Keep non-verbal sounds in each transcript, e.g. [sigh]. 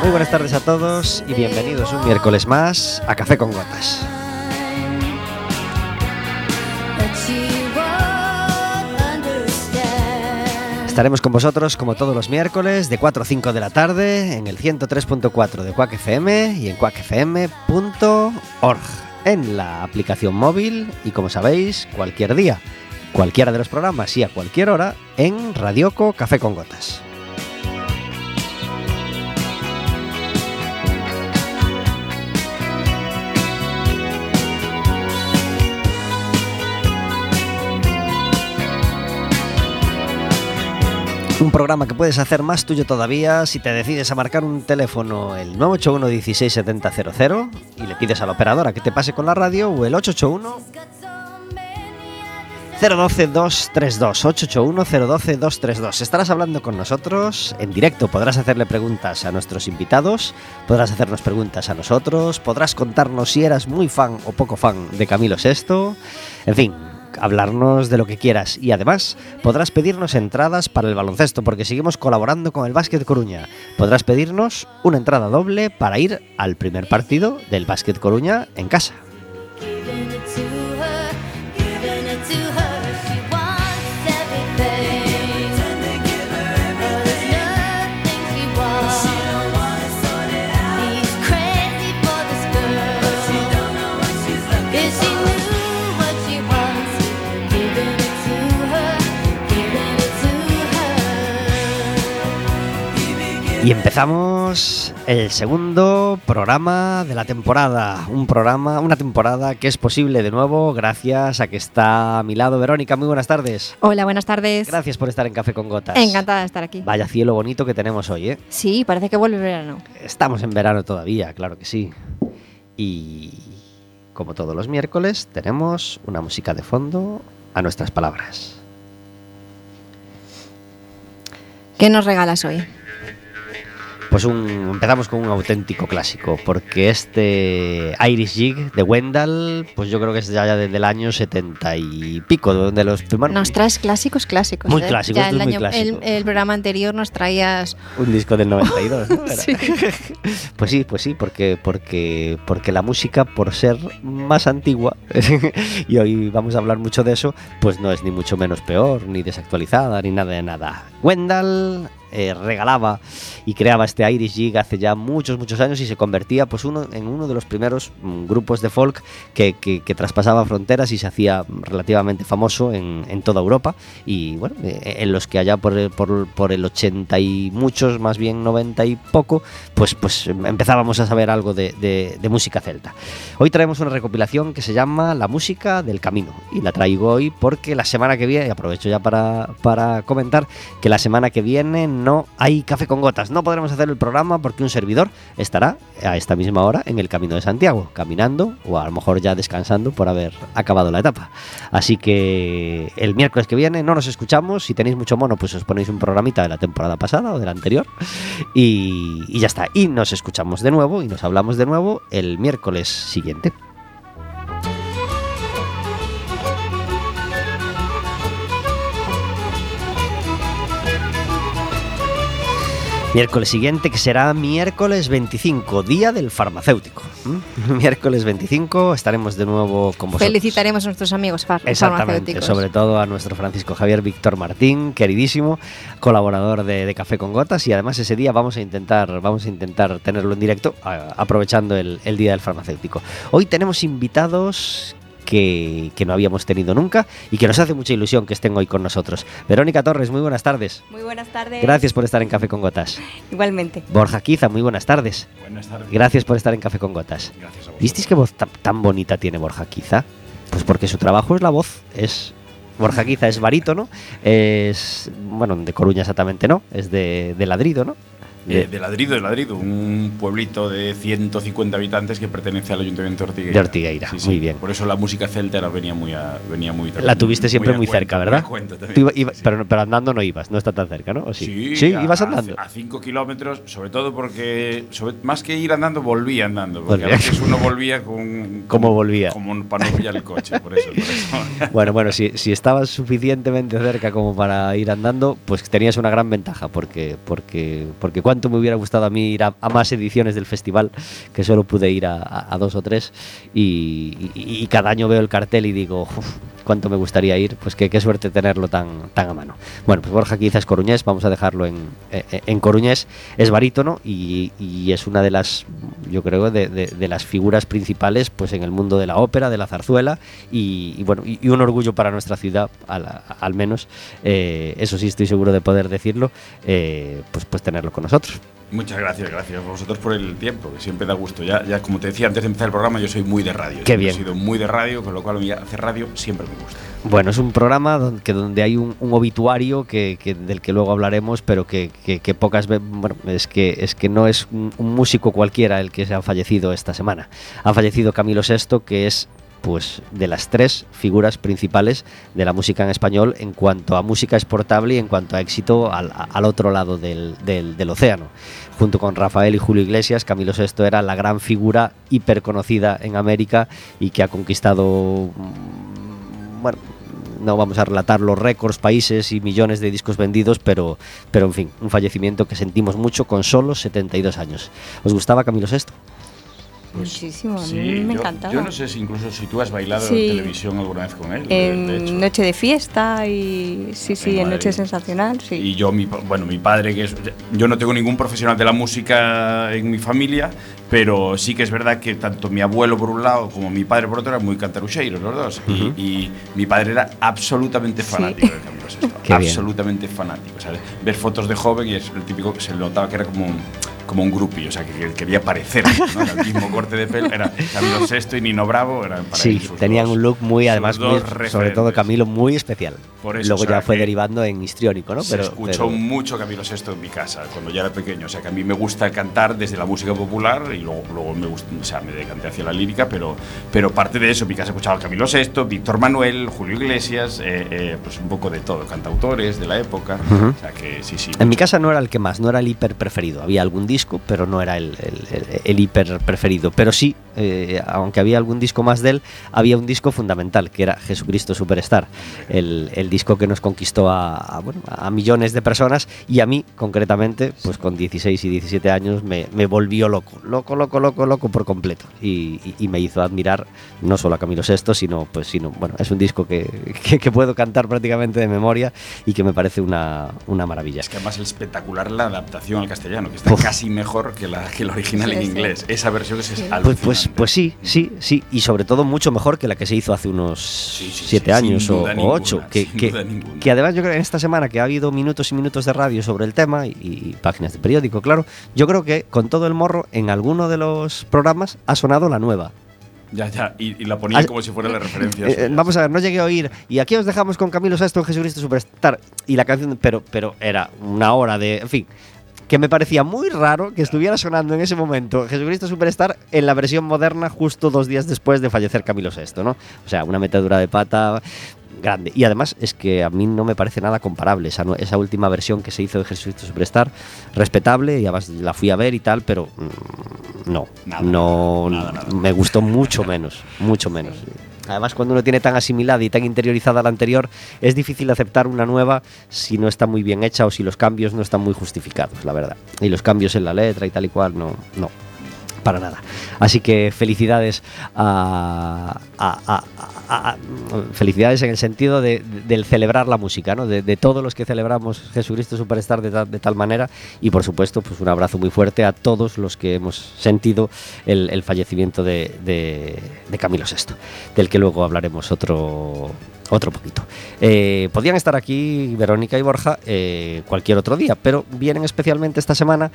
Muy buenas tardes a todos y bienvenidos un miércoles más a Café con Gotas. Estaremos con vosotros como todos los miércoles de 4 a 5 de la tarde en el 103.4 de Quack FM y en quackfm.org en la aplicación móvil y como sabéis cualquier día, cualquiera de los programas y a cualquier hora en Radioco Café con Gotas. Un programa que puedes hacer más tuyo todavía si te decides a marcar un teléfono el 981 16700 y le pides a la operadora que te pase con la radio o el 881 012 232 881 012 232. Estarás hablando con nosotros en directo, podrás hacerle preguntas a nuestros invitados, podrás hacernos preguntas a nosotros, podrás contarnos si eras muy fan o poco fan de Camilo VI. En fin, hablarnos de lo que quieras y además podrás pedirnos entradas para el baloncesto porque seguimos colaborando con el Básquet Coruña. Podrás pedirnos una entrada doble para ir al primer partido del Básquet Coruña en casa. Y empezamos el segundo programa de la temporada. Un programa, una temporada que es posible de nuevo gracias a que está a mi lado Verónica. Muy buenas tardes. Hola, buenas tardes. Gracias por estar en Café con Gotas. Encantada de estar aquí. Vaya cielo bonito que tenemos hoy, ¿eh? Sí, parece que vuelve el verano. Estamos en verano todavía, claro que sí. Y como todos los miércoles, tenemos una música de fondo a nuestras palabras. ¿Qué nos regalas hoy? Pues un, empezamos con un auténtico clásico, porque este Irish Jig de Wendell, pues yo creo que es ya desde el año 70 y pico, donde los primeros... Nos traes clásicos clásicos. Muy ¿eh? clásicos, Ya el, muy año- clásicos. el- el programa anterior nos traías... Un disco del 92, ¿no? [laughs] Sí. [laughs] Pues sí, pues sí, porque, porque, porque la música, por ser más antigua, [laughs] y hoy vamos a hablar mucho de eso, pues no es ni mucho menos peor, ni desactualizada, ni nada de nada. Wendell eh, regalaba y creaba este Irish Jig hace ya muchos, muchos años y se convertía pues uno, en uno de los primeros mm, grupos de folk que, traspasaba fronteras y se hacía relativamente famoso en, toda Europa y bueno, eh, en los que allá por por, por el 80 y muchos, más bien 90 y poco, pues, pues empezábamos a saber algo de, de- de música celta. Hoy traemos una recopilación que se llama La música del camino y la traigo hoy porque la semana que viene, y aprovecho ya para, para comentar que la semana que viene no hay café con gotas, no podremos hacer el programa porque un servidor estará a esta misma hora en el Camino de Santiago, caminando o a lo mejor ya descansando por haber acabado la etapa. Así que el miércoles que viene no nos escuchamos. Si tenéis mucho mono, pues os ponéis un programita de la temporada pasada o de la anterior. Y, y ya está. Y nos escuchamos de nuevo y nos hablamos de nuevo el miércoles siguiente. Miércoles siguiente, que será miércoles 25, día del farmacéutico. ¿Mm? [laughs] Miércoles 25 estaremos de nuevo con vosotros. Felicitaremos a nuestros amigos far- Exactamente, farmacéuticos. sobre todo a nuestro Francisco Javier Víctor Martín, queridísimo, colaborador de, de Café con Gotas y además ese día vamos a intentar, vamos a intentar tenerlo en directo a- aprovechando el, el Día del Farmacéutico. Hoy tenemos invitados que, que no habíamos tenido nunca y que nos hace mucha ilusión que estén hoy con nosotros. Verónica Torres, muy buenas tardes. Muy buenas tardes. Gracias por estar en Café con Gotas. Igualmente. Borja Quiza, muy buenas tardes. Buenas tardes. Gracias por estar en Café con Gotas. Gracias a vosotros. ¿Visteis qué voz tan, tan bonita tiene Borja Quiza? Pues porque su trabajo es la voz, es... Borja Quiza es barítono, es... Bueno, de Coruña exactamente no, es de, de ladrido, ¿no? Eh, de Ladrido, de Ladrido, un pueblito de 150 habitantes que pertenece al Ayuntamiento de Ortigueira. De Ortigueira, muy bien. Por eso la música celta venía muy a, venía muy La tuviste siempre muy, cerca, ¿verdad? Tú iba- iba- Sí. pero, pero andando no ibas, no está tan cerca, ¿no? ¿O sí? Sí, a- ibas andando. A 5 kilómetros, sobre todo porque, sobre- más que ir andando, volvía andando. Porque Volvía. a veces uno volvía con. ¿Cómo volvía? Como para no pillar el coche, por eso. por eso. [laughs] Bueno, bueno, si, si estabas suficientemente cerca como para ir andando, pues tenías una gran ventaja, porque, porque, porque cuando me hubiera gustado a mí ir a, más ediciones del festival, que solo pude ir a, dos o tres, y, cada año veo el cartel y digo, "Uf, cuánto me gustaría ir, pues que qué suerte tenerlo tan, tan a mano. Bueno, pues Borja quizás coruñés, vamos a dejarlo en, eh, en coruñés, es barítono y, y es una de las, yo creo, de, de- las figuras principales pues en el mundo de la ópera, de la zarzuela, y, bueno, y, un orgullo para nuestra ciudad, al, al menos, eh, eso sí estoy seguro de poder decirlo, eh, pues, pues tenerlo con nosotros. Muchas gracias, gracias a vosotros por el tiempo, que siempre da gusto. Ya, ya como te decía antes de empezar el programa, yo soy muy de radio. Qué bien. He sido muy de radio, con lo cual hacer radio siempre me gusta. Bueno, es un programa donde, que donde hay un, un obituario que, que- del que luego hablaremos, pero que, que- que pocas veces, bueno, es que, es que no es un, un músico cualquiera el que se ha fallecido esta semana. Ha fallecido Camilo VI, que es pues de las tres figuras principales de la música en español en cuanto a música exportable y en cuanto a éxito al, otro lado del océano. Junto con Rafael y Julio Iglesias, Camilo VI era la gran figura hiperconocida en América y que ha conquistado mm, bueno, no vamos a relatar los récords, países y millones de discos vendidos, pero, pero en fin, un fallecimiento que sentimos mucho con solo 72 años. ¿Os gustaba Camilo VI? Muchísimo, a mí Sí, me yo, encantaba. yo no sé si incluso si tú has bailado Sí. en televisión alguna vez con él. de- de hecho. En Noche de Fiesta y sí, sí, En en. Noche Sensacional, sí. Y yo, mi, bueno, mi padre, que es. Yo no tengo ningún profesional de la música en mi familia, pero sí que es verdad que tanto mi abuelo por un lado como mi padre por otro eran muy cantarucheiros los dos. Y- y, mi padre era absolutamente Sí. fanático de Camilo VI. Qué bien. absolutamente fanático. ¿sabes? Ver fotos de joven y es el típico que se notaba que era como un, como un groupie, o sea, que, que quería parecer. ¿no? Era [laughs] el mismo corte de pelo. Era Camilo VI y Nino Bravo. Eran para Sí, tenían dos- un look muy, además, muy- sobre todo Camilo, muy especial. Por eso, Luego o sea, ya fue derivando en histriónico, ¿no? se escuchó pero- mucho Camilo VI en mi casa cuando ya era pequeño. O sea, que a mí me gusta cantar desde la música popular y luego, luego me gusta, o sea, me decanté hacia la lírica, pero, pero parte de eso, en mi casa escuchaba Camilo VI, Víctor Manuel, Julio Iglesias, eh, eh, pues un poco de todo, cantautores de la época. Ujú. O sea, que sí, sí. En mi casa no era el que más, no era el hiper preferido. Había algún disco, pero no era el, el- el- el hiper preferido. Pero sí, eh, aunque había algún disco más de él, había un disco fundamental, que era Jesucristo Superstar. El, el disco que nos conquistó a, a, bueno, a millones de personas y a mí, concretamente, pues con 16 y 17 años, me, me volvió loco. Loco, loco, loco, loco por completo. Y, y- y me hizo admirar no solo a Camilo VI, sino, pues, sino bueno, es un disco que, que- que puedo cantar prácticamente de memoria y que me parece una, una maravilla. Es que además es espectacular la adaptación al castellano, que está Uf. casi mejor que la, que la original Sí, en sí. inglés. Esa versión es, es Pues, pues. Pues sí, sí, sí. Y sobre todo mucho mejor que la que se hizo hace unos Sí, sí, siete sí, años o, ocho. Que, que- que además yo creo que en esta semana que ha habido minutos y minutos de radio sobre el tema y, y páginas de periódico, claro, yo creo que con todo el morro en alguno de los programas ha sonado la nueva. Ya, ya, y, y la ponían Ah, como si fuera la referencia. Eh, eh, vamos a ver, no llegué a oír. Y aquí os dejamos con Camilo Sesto en Jesucristo Superstar. Y la canción, pero, pero era una hora de. En fin. Que me parecía muy raro que estuviera sonando en ese momento Jesucristo Superstar en la versión moderna justo dos días después de fallecer Camilo VI, ¿no? O sea, una metedura de pata grande. Y además es que a mí no me parece nada comparable esa, última versión que se hizo de Jesucristo Superstar, respetable, y además la fui a ver y tal, pero mm, no, Nada, no, nada, nada. me gustó mucho menos, mucho menos. Además, cuando uno tiene tan asimilada y tan interiorizada la anterior, es difícil aceptar una nueva si no está muy bien hecha o si los cambios no están muy justificados, la verdad. Y los cambios en la letra y tal y cual, no, no, para nada. Así que felicidades a, felicidades en el sentido de, de- del celebrar la música, ¿no? De, todos los que celebramos Jesucristo Superstar de, de tal manera y por supuesto pues un abrazo muy fuerte a todos los que hemos sentido el, fallecimiento de, de- Camilo VI, del que luego hablaremos otro otro poquito. Eh, podían estar aquí Verónica y Borja eh, cualquier otro día, pero vienen especialmente esta semana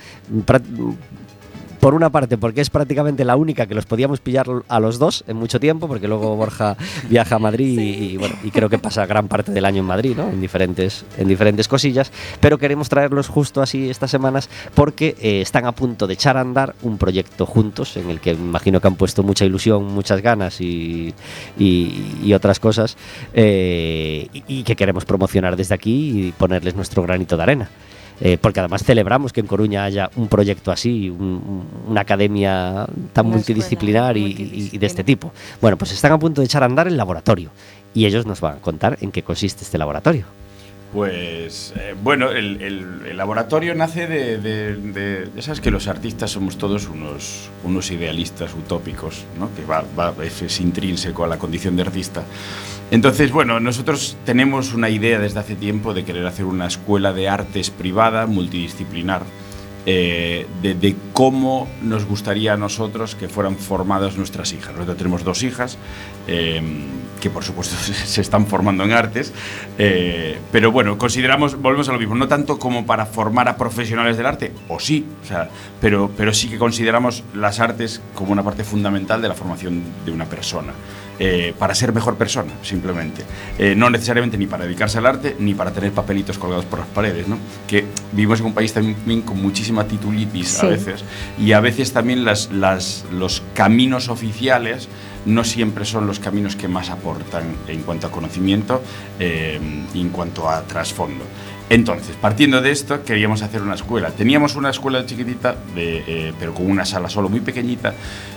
por una parte, porque es prácticamente la única que los podíamos pillar a los dos en mucho tiempo, porque luego Borja [laughs] viaja a Madrid y, y, bueno, y creo que pasa gran parte del año en Madrid, ¿no? En diferentes, en diferentes cosillas, pero queremos traerlos justo así estas semanas porque eh, están a punto de echar a andar un proyecto juntos en el que me imagino que han puesto mucha ilusión, muchas ganas y, y- y otras cosas eh, y, y que queremos promocionar desde aquí y ponerles nuestro granito de arena. Eh, porque además celebramos que en Coruña haya un proyecto así, un- un- una academia tan Una multidisciplinar y, escuela y- y de este tipo. Bueno, pues están a punto de echar a andar el laboratorio y ellos nos van a contar en qué consiste este laboratorio. Pues eh, bueno, el, el- el laboratorio nace de, de- de- Ya sabes que los artistas somos todos unos, unos idealistas utópicos, ¿no? que va, va- es, es intrínseco a la condición de artista. Entonces, bueno, nosotros tenemos una idea desde hace tiempo de querer hacer una escuela de artes privada, multidisciplinar, eh, de, cómo nos gustaría a nosotros que fueran formadas nuestras hijas. Nosotros tenemos dos hijas eh, que por supuesto [laughs] se están formando en artes, eh, pero bueno, consideramos, volvemos a lo mismo, no tanto como para formar a profesionales del arte, o sí, o sea, pero, pero sí que consideramos las artes como una parte fundamental de la formación de una persona. Eh, para ser mejor persona, simplemente. Eh, no necesariamente ni para dedicarse al arte, ni para tener papelitos colgados por las paredes, ¿no? Que vivimos en un país también con muchísima titulitis a Sí. veces, y a veces también las, las- los caminos oficiales no siempre son los caminos que más aportan en cuanto a conocimiento eh, y en cuanto a trasfondo. Entonces, partiendo de esto, queríamos hacer una escuela. Teníamos una escuela chiquitita, de, eh, pero con una sala solo muy pequeñita.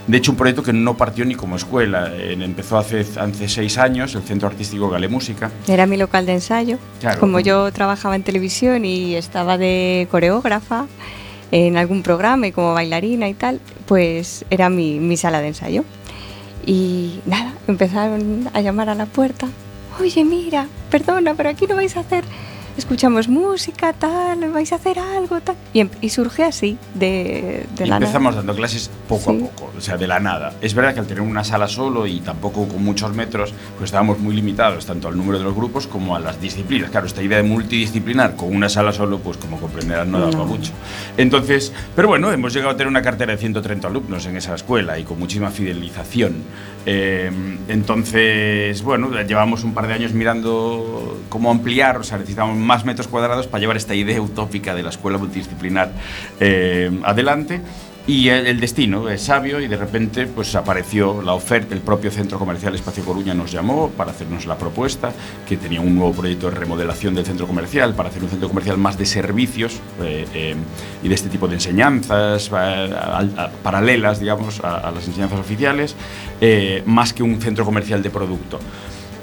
De hecho, un proyecto que no partió ni como escuela. Eh, empezó hace, hace seis años, el Centro Artístico Gale Música. Era mi local de ensayo. Claro. Como yo trabajaba en televisión y estaba de coreógrafa en algún programa y como bailarina y tal, pues era mi, mi sala de ensayo. Y nada, empezaron a llamar a la puerta. Oye, mira, perdona, pero aquí no vais a hacer... Escuchamos música, tal, vais a hacer algo, tal. Y, em- y surge así, de, de Y la nada. empezamos dando clases poco Sí. a poco, o sea, de la nada. Es verdad que al tener una sala solo y tampoco con muchos metros, pues estábamos muy limitados tanto al número de los grupos como a las disciplinas. Claro, esta idea de multidisciplinar con una sala solo, pues como comprenderán, no daba No. mucho. Entonces, pero bueno, hemos llegado a tener una cartera de 130 alumnos en esa escuela y con muchísima fidelización. Eh, entonces, bueno, llevamos un par de años mirando cómo ampliar, o sea, necesitamos más metros cuadrados para llevar esta idea utópica de la escuela multidisciplinar eh, adelante. Y el, destino es sabio y de repente pues apareció la oferta, el propio Centro Comercial Espacio Coruña nos llamó para hacernos la propuesta, que tenía un nuevo proyecto de remodelación del centro comercial, para hacer un centro comercial más de servicios eh, eh, y de este tipo de enseñanzas eh, al- a- paralelas, digamos, a, a las enseñanzas oficiales, eh, más que un centro comercial de producto.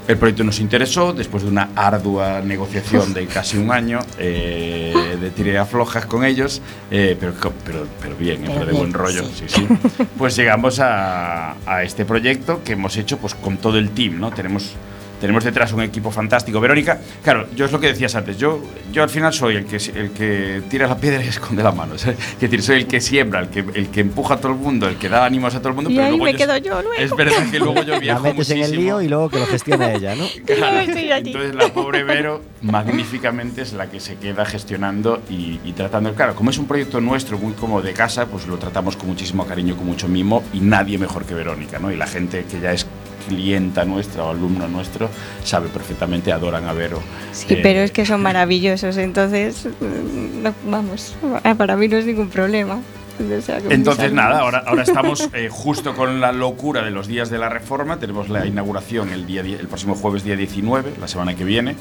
El proyecto nos interesó después de una ardua negociación de casi un año, eh, de tiré aflojas con ellos, eh, pero, co- pero, pero bien, eh, Pero pero de buen rollo. sí. Sí, sí. Pues llegamos a, a este proyecto que hemos hecho pues, con todo el team, ¿no? Tenemos, tenemos detrás un equipo fantástico. Verónica, claro, yo es lo que decías antes, yo, yo al final soy el que, el que tira la piedra y [laughs] esconde la mano. ¿sabes? Es decir, soy el que siembra, el que, el que empuja a todo el mundo, el que da ánimos a todo el mundo. Y pero ahí luego me yo- quedo yo luego. Es verdad que luego yo [laughs] La viajo metes en el muchísimo. lío y luego que lo gestione ella, ¿no? [laughs] Claro. Entonces la pobre Vero magníficamente es la que se queda gestionando y, y tratando. Claro, como es un proyecto nuestro, muy como de casa, pues lo tratamos con muchísimo cariño, con mucho mimo y nadie mejor que Verónica, ¿no? Y la gente que ya es clienta nuestra o alumno nuestro sabe perfectamente, adoran a Vero. Sí, Eh, pero es que son [laughs] maravillosos, entonces, mm, no, vamos, para mí no es ningún problema. O sea, Entonces, nada, ahora, ahora estamos eh, justo con la locura de los días de la reforma. Tenemos la inauguración el, día, el próximo jueves, día 19, la semana que viene.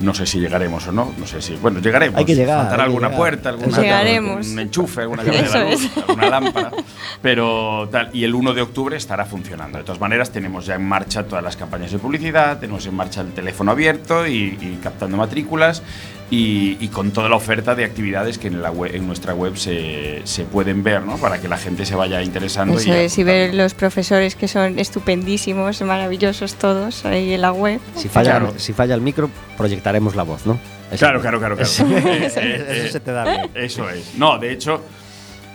No sé si llegaremos o no. No sé si. Bueno, llegaremos. Hay que llegar, Faltará alguna llegar. puerta, alguna, Llegaremos. un enchufe, alguna de la luz, alguna lámpara. Pero tal. Y el 1 de octubre estará funcionando. De todas maneras, tenemos ya en marcha todas las campañas de publicidad, tenemos en marcha el teléfono abierto y, y captando matrículas. Y, y con toda la oferta de actividades que en, la web- en nuestra web se, se pueden ver, ¿no? Para que la gente se vaya interesando. Eso y es, y ver los profesores que son estupendísimos, maravillosos todos ahí en la web. Si falla, Claro. si falla el micro, proyectaremos la voz, ¿no? Eso- Claro, claro, claro, claro. Eso, Eh, eso eh, se te da bien. Eso es. No, de hecho,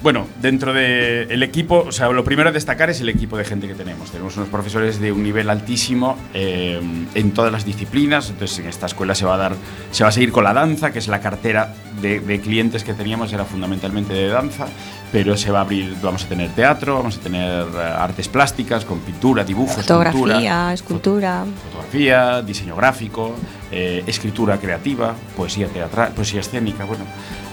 bueno, dentro del equipo, o sea, lo primero a destacar es el equipo de gente que tenemos. Tenemos unos profesores de un nivel altísimo eh, en todas las disciplinas. Entonces, en esta escuela se va a dar, se va a seguir con la danza, que es la cartera de, de clientes que teníamos, era fundamentalmente de danza. Pero se va a abrir, vamos a tener teatro, vamos a tener eh, artes plásticas con pintura, dibujo, escultura, Fotografía, escultura. fotografía, diseño gráfico, eh, escritura creativa, poesía teatral, poesía escénica, bueno.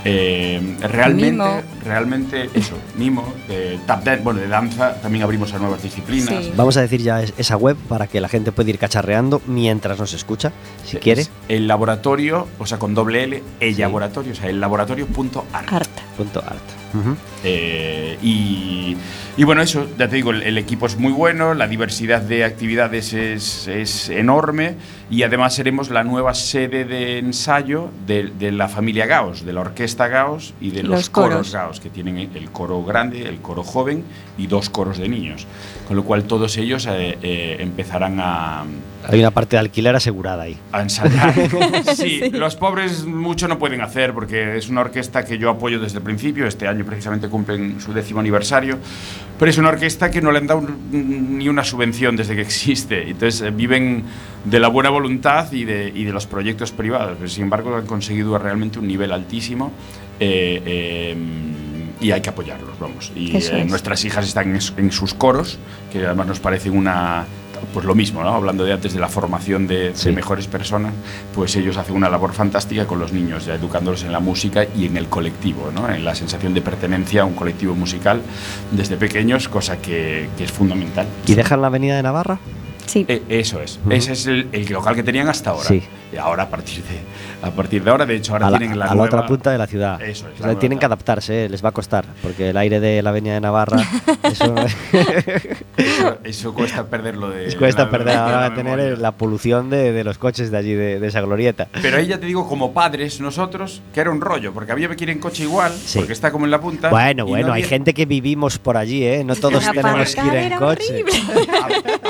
eh, realmente, Mimo. realmente eso, mimo, de tap dance, bueno, de danza, también abrimos a nuevas disciplinas. Sí. Vamos a decir ya es- esa web para que la gente pueda ir cacharreando mientras nos escucha, si quiere. Es el laboratorio, o sea, con doble L, el Sí. laboratorio, o sea, el laboratorio.art. Eh, y, y bueno, eso, ya te digo, el, el equipo es muy bueno, la diversidad de actividades es, es enorme y además seremos la nueva sede de ensayo de, de la familia Gauss, de la orquesta Gauss y de los, Los coros. Gauss, que tienen el coro grande, el coro joven y dos coros de niños. Con lo cual todos ellos eh, eh, empezarán a, Hay una parte de alquiler asegurada ahí. a ensayar. [laughs] sí, los pobres mucho no pueden hacer porque es una orquesta que yo apoyo desde el principio. Este año precisamente cumplen su décimo aniversario. Pero es una orquesta que no le han dado ni una subvención desde que existe. Entonces eh, viven de la buena voluntad y de, y de los proyectos privados. Pero, sin embargo, han conseguido realmente un nivel altísimo. eh, eh, y hay que apoyarlos, vamos. Y eh, es. nuestras hijas están en, en sus coros, que además nos parecen una. Pues lo mismo, ¿no? Hablando de antes de la formación de, de Sí. mejores personas, pues ellos hacen una labor fantástica con los niños, ya educándolos en la música y en el colectivo, ¿no? En la sensación de pertenencia a un colectivo musical desde pequeños, cosa que, que es fundamental. ¿Y dejan la avenida de Navarra? Sí. Eh, eso es. Ese es el, el local que tenían hasta ahora. Sí. Y ahora a partir de a partir de ahora, de hecho, ahora a la, tienen la a la nueva- otra punta de la ciudad. Eso es, O la sea, tienen que adaptarse, eh, les va a costar, porque el aire de la avenida de Navarra, [laughs] eso Eso, eso cuesta perderlo de. [laughs] cuesta de la- perder de la ahora tener memoria. la polución de, de los coches de allí, de, de esa glorieta. Pero ahí ya te digo, como padres nosotros, que era un rollo, porque había que ir en coche igual, Sí. porque está como en la punta. Bueno, bueno, no hay gente que vivimos por allí, ¿eh? No todos tenemos que ir en coche.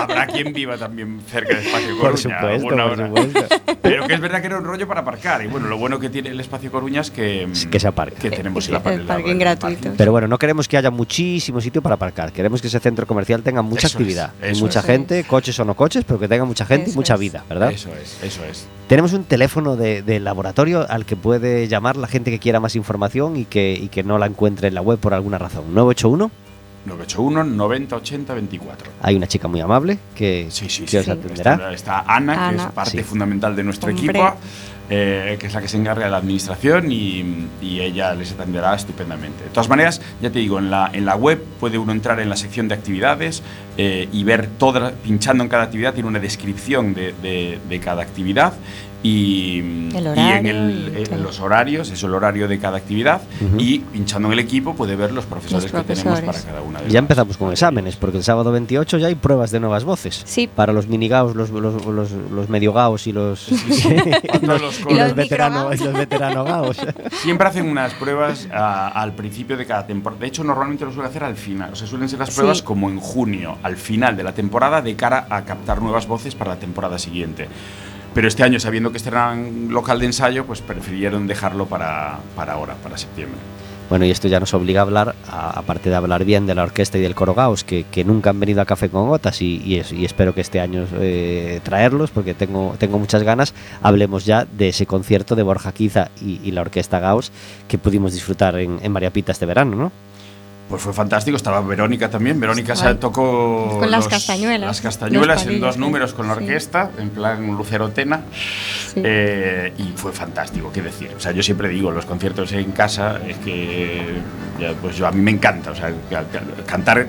Habrá quien viva también cerca de Espacio Coruña. Por supuesto, alguna por supuesto. Pero que es verdad que era un rollo para aparcar. Y bueno, lo bueno que tiene el Espacio Coruña es que, Sí, que se aparca. Que tenemos el la- parking el gratuito. Pero bueno, no queremos que haya muchísimo sitio para aparcar. Queremos que ese centro comercial tenga mucha Eso es, actividad. y mucha es. gente, coches o no coches, pero que tenga mucha gente y mucha es. vida, ¿verdad? Eso es, eso es. Tenemos un teléfono de, de laboratorio al que puede llamar la gente que quiera más información y que, y que no la encuentre en la web por alguna razón. 981. 981 90 80 24. Hay una chica muy amable que, Sí, sí, que sí. os sí. atenderá. Está, está Ana, que es parte Sí. fundamental de nuestro Hombre. equipo, eh, que es la que se encarga de la administración y, y ella les atenderá estupendamente. De todas maneras, ya te digo, en la, en la web puede uno entrar en la sección de actividades eh, y ver toda, pinchando en cada actividad, tiene una descripción de, de- de cada actividad. Y, El y en, horario el- en todo. los horarios, es el horario de cada actividad, Ujú. y pinchando en el equipo puede ver los profesores, Los que tenemos profesores. para cada una de Ya empezamos con exámenes, porque el sábado 28 ya hay pruebas de nuevas voces. Sí. Para los minigaos, los, los, los, los medio gaos y los, [laughs] todos los y los veteranos y los veterano gaos. [laughs] Siempre hacen unas pruebas a- al principio de cada temporada. De hecho, normalmente lo suelen hacer al final. O sea, suelen ser las Sí. pruebas como en junio, al final de la temporada, de cara a captar nuevas voces para la temporada siguiente. Pero este año, sabiendo que este era un local de ensayo, pues prefirieron dejarlo para, para ahora, para septiembre. Bueno, y esto ya nos obliga a hablar, aparte de hablar bien de la orquesta y del coro Gauss, que, nunca han venido a Café con Gotas y, y es- y espero que este año eh, traerlos, porque tengo, tengo muchas ganas. Hablemos ya de ese concierto de Borja Quiza y, y la orquesta Gauss que pudimos disfrutar en, en María Pita este verano, ¿no? Pues fue fantástico, estaba Verónica también. Verónica se tocó Con las castañuelas, las castañuelas en dos números con la Sí. orquesta, en plan Lucero Tena. Sí. Eh, y fue fantástico, qué decir. O sea, yo siempre digo, los conciertos en casa es que ya, pues yo a mí me encanta. O sea, ca- ca- cantar.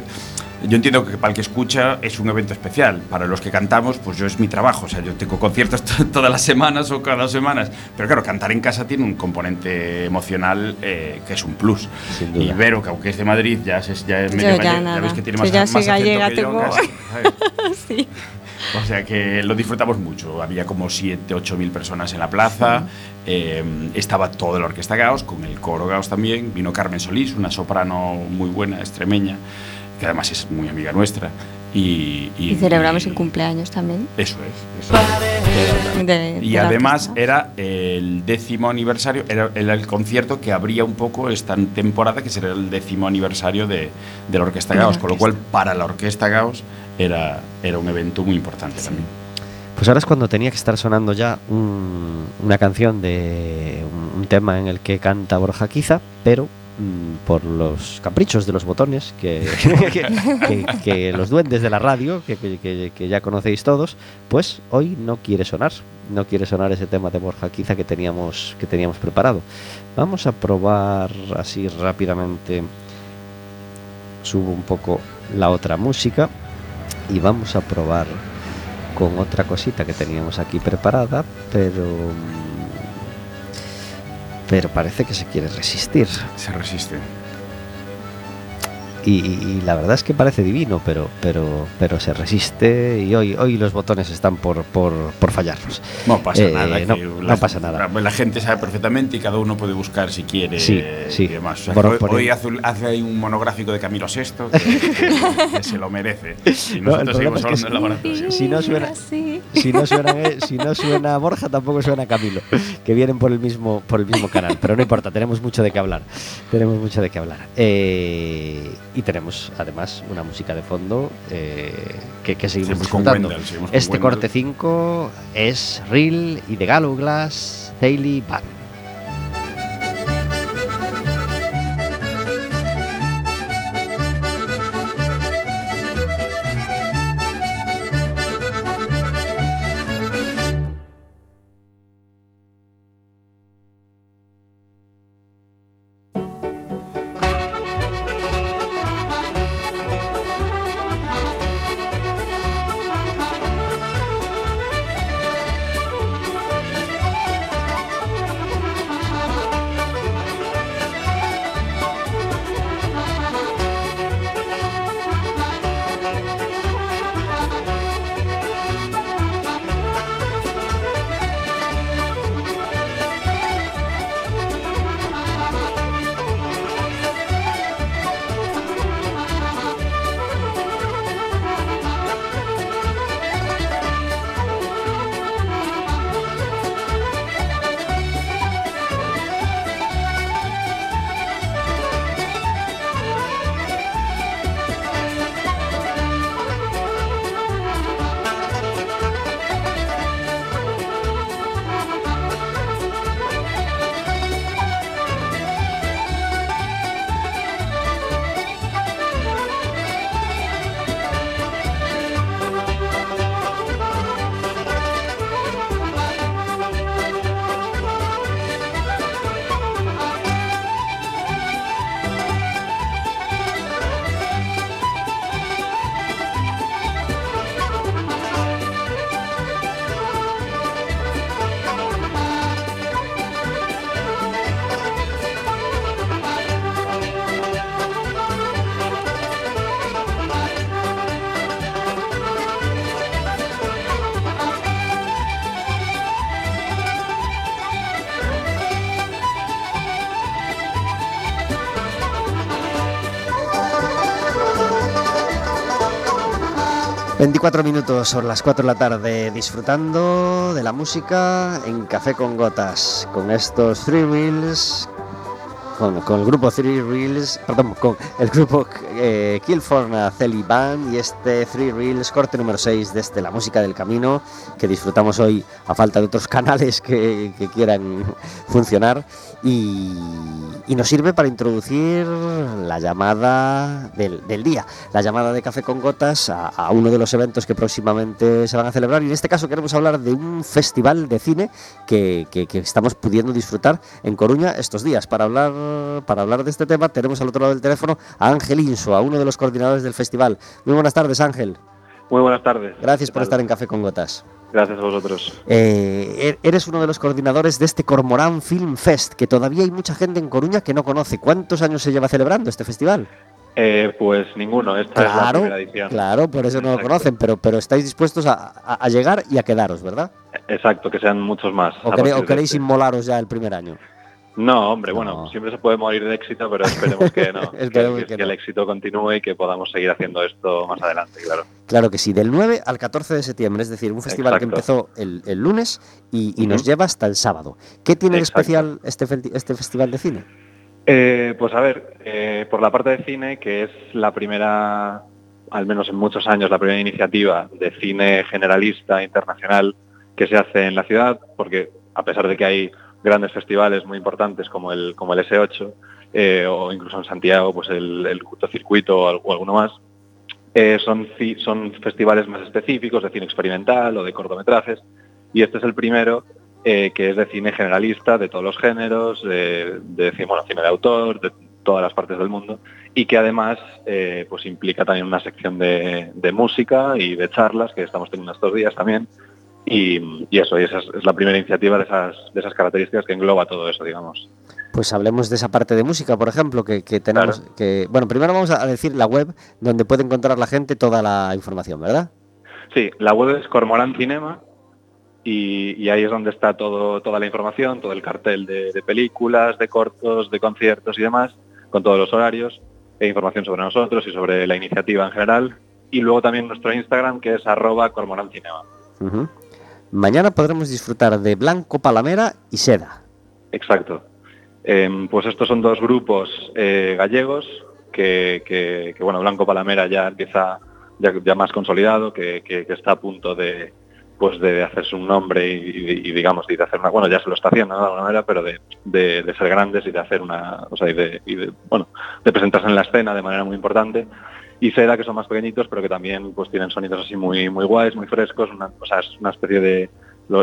Yo entiendo que para el que escucha es un evento especial. Para los que cantamos, pues yo es mi trabajo. O sea, yo tengo conciertos to- [laughs] todas las semanas o cada dos semanas. Pero claro, cantar en casa tiene un componente emocional eh, que es un plus. Sin duda. Y Vero, que aunque es de Madrid, ya es, ya es Yo medio ya nada. ves que tiene Yo más, ya más soy gallega, que yo, tengo- casi, [laughs] ¿sabes? sí. O sea que lo disfrutamos mucho. Había como 7, 8 mil personas en la plaza. Eh, estaba toda la orquesta Gauss, con el coro Gauss también. Vino Carmen Solís, una soprano muy buena, extremeña, que además es muy amiga nuestra. Y, Y celebramos y- el cumpleaños también. Eso es. eso es. de- Y de además orquesta. era el décimo aniversario, era, era el concierto que abría un poco esta temporada, que será el décimo aniversario de, de la Orquesta la Gauss, con lo cual orquesta. para la Orquesta Gauss era, era un evento muy importante también. Pues ahora es cuando tenía que estar sonando ya un- una canción de un, un tema en el que canta Borja Quiza, pero por los caprichos de los botones que, [laughs] los duendes de la radio, que ya conocéis todos, pues hoy no quiere sonar, no quiere sonar ese tema de Borja Quiza que teníamos, que teníamos preparado. Vamos a probar así rápidamente, subo un poco la otra música y vamos a probar con otra cosita que teníamos aquí preparada, pero mm, pero parece que se quiere resistir. Se resiste. Y, y la verdad es que parece divino, pero, pero, pero se resiste y hoy, hoy los botones están por, por, por fallarnos. No pasa Eh, nada. no- que no pasa nada. La, la gente sabe perfectamente y cada uno puede buscar si quiere Sí, sí. y demás. O sea, Por- que hoy por hoy ahí- hace, hace ahí un monográfico de Camilo VI que, [laughs] que- que se lo merece. Y nosotros seguimos es que hablando laboratorio. Si no suena- Sí. Si no suena, eh, si no suena Borja, tampoco suena Camilo, que vienen por el mismo, por el mismo canal. Pero no importa, tenemos mucho de qué hablar. Tenemos mucho de qué hablar. Eh, y tenemos además una música de fondo eh, que, que seguimos disfrutando. Wendell, seguimos con Este corte 5 es Real y de Gallo Glass, Daily Band. ...24 minutos son las 4 de la tarde... ...disfrutando de la música... ...en Café con Gotas... ...con estos Three Reels... Con, con el grupo Three Reels... ...perdón, con el grupo eh, Killforna. ...y este Three Reels corte número 6... ...desde la música del camino... ...que disfrutamos hoy a falta de otros [laughs] canales... ...que, que quieran funcionar... Y, y nos sirve para introducir la llamada del, del día, la llamada de Café con Gotas a, a uno de los eventos que próximamente se van a celebrar. Y en este caso queremos hablar de un festival de cine que, que- que estamos pudiendo disfrutar en Coruña estos días. Para hablar, para hablar de este tema tenemos al otro lado del teléfono a Ángel Inso, a uno de los coordinadores del festival. Muy buenas tardes Ángel, Muy buenas tardes. gracias ¿Qué por estar en Café con Gotas. Gracias a vosotros. Eh, er- eres uno de los coordinadores de este Cormorán Film Fest, que todavía hay mucha gente en Coruña que no conoce. ¿Cuántos años se lleva celebrando este festival? Eh, pues ninguno, esta es la Claro, primera edición. claro, por eso no lo conocen, pero, pero estáis dispuestos a, a- a llegar y a quedaros, ¿verdad? Exacto, que sean muchos más. ¿O, queréis este. inmolaros ya el primer año? No, hombre, bueno, No. siempre se puede morir de éxito, pero esperemos que no. [laughs] Esperemos que, que que no. el éxito continúe y que podamos seguir haciendo esto más adelante, claro. Claro que sí, del 9 al 14 de septiembre, es decir, un festival que empezó el, el lunes y, y nos lleva hasta el sábado. ¿Qué tiene de especial este, este festival de cine? Eh, pues a ver, eh, por la parte de cine, que es la primera, al menos en muchos años, la primera iniciativa de cine generalista internacional que se hace en la ciudad, porque a pesar de que hay grandes festivales muy importantes como el, como el S8, eh, o incluso en Santiago, pues el, el cortocircuito o, o alguno más, eh, son, son festivales más específicos de cine experimental o de cortometrajes, y este es el primero eh, que es de cine generalista, de todos los géneros, de, de cine, de autor, de todas las partes del mundo, y que además eh, pues implica también una sección de música y de charlas que estamos teniendo estos días también. Y, y eso, y esa es, es la primera iniciativa de esas, de esas características que engloba todo eso, digamos. Pues hablemos de esa parte de música, por ejemplo, que, que tenemos que... Bueno, primero vamos a decir la web donde puede encontrar la gente toda la información, ¿verdad? Sí, la web es Cormorán Cinema y, ahí es donde está todo, toda la información, todo el cartel de, películas, de cortos, de conciertos y demás, con todos los horarios e información sobre nosotros y sobre la iniciativa en general. Y luego también nuestro Instagram, que es arroba cormorancinema. Mañana podremos disfrutar de Blanco Palamera y Seda. Exacto. Em, pues estos son dos grupos eh, gallegos que, bueno, Blanco Palamera ya empieza ya, más consolidado, que, está a punto de, pues de hacerse un nombre y, digamos y de hacer una bueno ya se lo está haciendo de alguna manera pero de, ser grandes y de hacer una o sea y de, bueno de presentarse en la escena de manera muy importante y Seda que son más pequeñitos pero que también pues tienen sonidos así muy muy guays muy frescos una, o sea es una especie de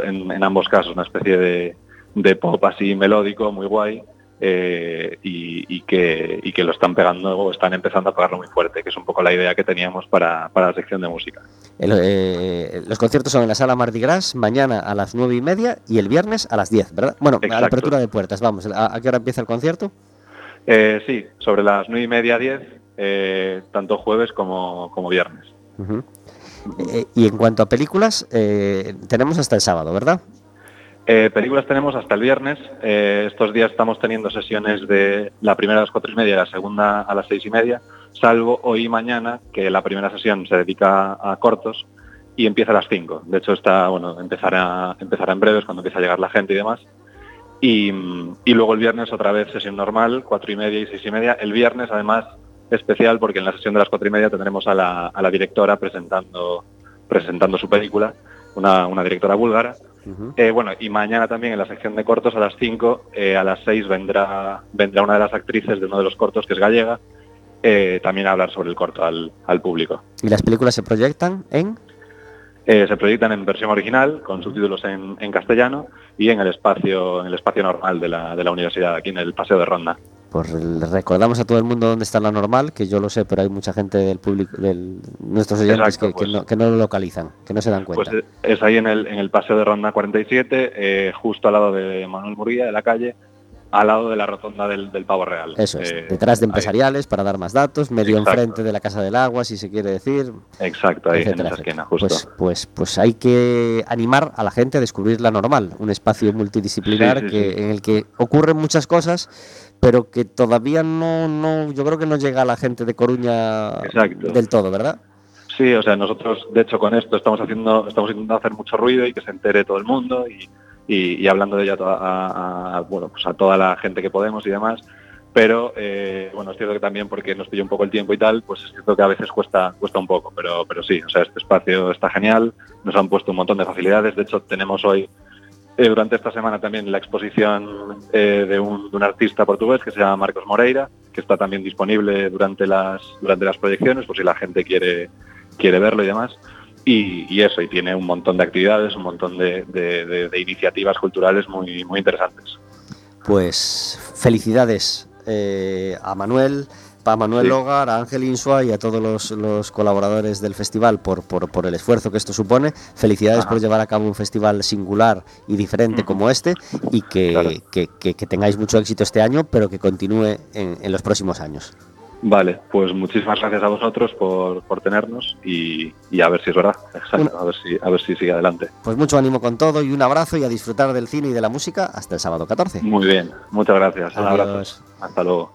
en, ambos casos una especie de, de pop así melódico muy guay eh, y, que, y, que, lo están pegando o están empezando a pegarlo muy fuerte, que es un poco la idea que teníamos para, para la sección de música. Eh, los conciertos son en la sala Mardi Gras mañana a las nueve y media y el viernes a las 10, ¿verdad? Bueno, a la apertura de puertas, vamos. ¿A, qué hora empieza el concierto? Eh, sí, sobre las nueve y media, 10, tanto jueves como, como viernes. y en cuanto a películas, tenemos hasta el sábado, ¿verdad? Eh, películas tenemos hasta el viernes. Eh, estos días estamos teniendo sesiones de la primera a las cuatro y media y la segunda a las seis y media, salvo hoy y mañana, que la primera sesión se dedica a cortos y empieza a las cinco. De hecho, está, bueno, empezará, empezará en breves cuando empiece a llegar la gente y demás. Y, luego el viernes otra vez sesión normal, cuatro y media y seis y media. El viernes, además, especial porque en la sesión de las cuatro y media tendremos a la, a la directora presentando, presentando su película, una, una directora búlgara eh, bueno, y mañana también en la sección de cortos a las 5, eh, a las 6 vendrá, vendrá una de las actrices de uno de los cortos, que es gallega, eh, también a hablar sobre el corto al, público. ¿Y las películas se proyectan en? se proyectan en versión original, con subtítulos en, en, castellano, y en el espacio, en el espacio normal de la, de la universidad, aquí en el Paseo de Ronda. Pues recordamos a todo el mundo dónde está la normal, que yo lo sé, pero hay mucha gente del público, de nuestros oyentes que, pues. no, que, no, lo localizan, que no se dan cuenta. Pues es ahí en el, en el paseo de Ronda 47, eh, justo al lado de Manuel Murguía, de la calle, al lado de la rotonda del, Pavo Real. Eso es, eh, detrás de empresariales para dar más datos, medio enfrente de la Casa del Agua, si se quiere decir. Exacto, ahí en esa esquina, justo. Pues, pues, pues, hay que animar a la gente a descubrir la normal, un espacio multidisciplinar que, en el que ocurren muchas cosas pero que todavía no, no, yo creo que no llega a la gente de Coruña del todo, ¿verdad? Sí, o sea, nosotros de hecho con esto estamos haciendo, estamos intentando hacer mucho ruido y que se entere todo el mundo y, y, hablando de ella a, bueno, pues a toda la gente que podemos y demás. Pero eh, bueno, es cierto que también porque nos pilla un poco el tiempo y tal, pues es cierto que a veces cuesta, cuesta un poco, pero, pero sí, o sea, este espacio está genial, nos han puesto un montón de facilidades, de hecho tenemos hoy eh, durante esta semana también la exposición eh, de, un, artista portugués que se llama Marcos Moreira, que está también disponible durante las, durante las proyecciones, por si la gente quiere, quiere verlo y demás. Y, eso, y tiene un montón de actividades, un montón de, iniciativas culturales muy, muy interesantes. Pues felicidades eh, a Manuel, a Manuel Logar, a Ángel Insua y a todos los, colaboradores del festival por, por, el esfuerzo que esto supone. Felicidades por llevar a cabo un festival singular y diferente como este y que, tengáis mucho éxito este año, pero que continúe en, los próximos años. Vale, pues muchísimas gracias a vosotros por, tenernos y, a ver si es verdad, a, ver si, a ver si sigue adelante. Pues mucho ánimo con todo y un abrazo y a disfrutar del cine y de la música hasta el sábado 14. Muy bien, muchas gracias. Un abrazo. Hasta luego.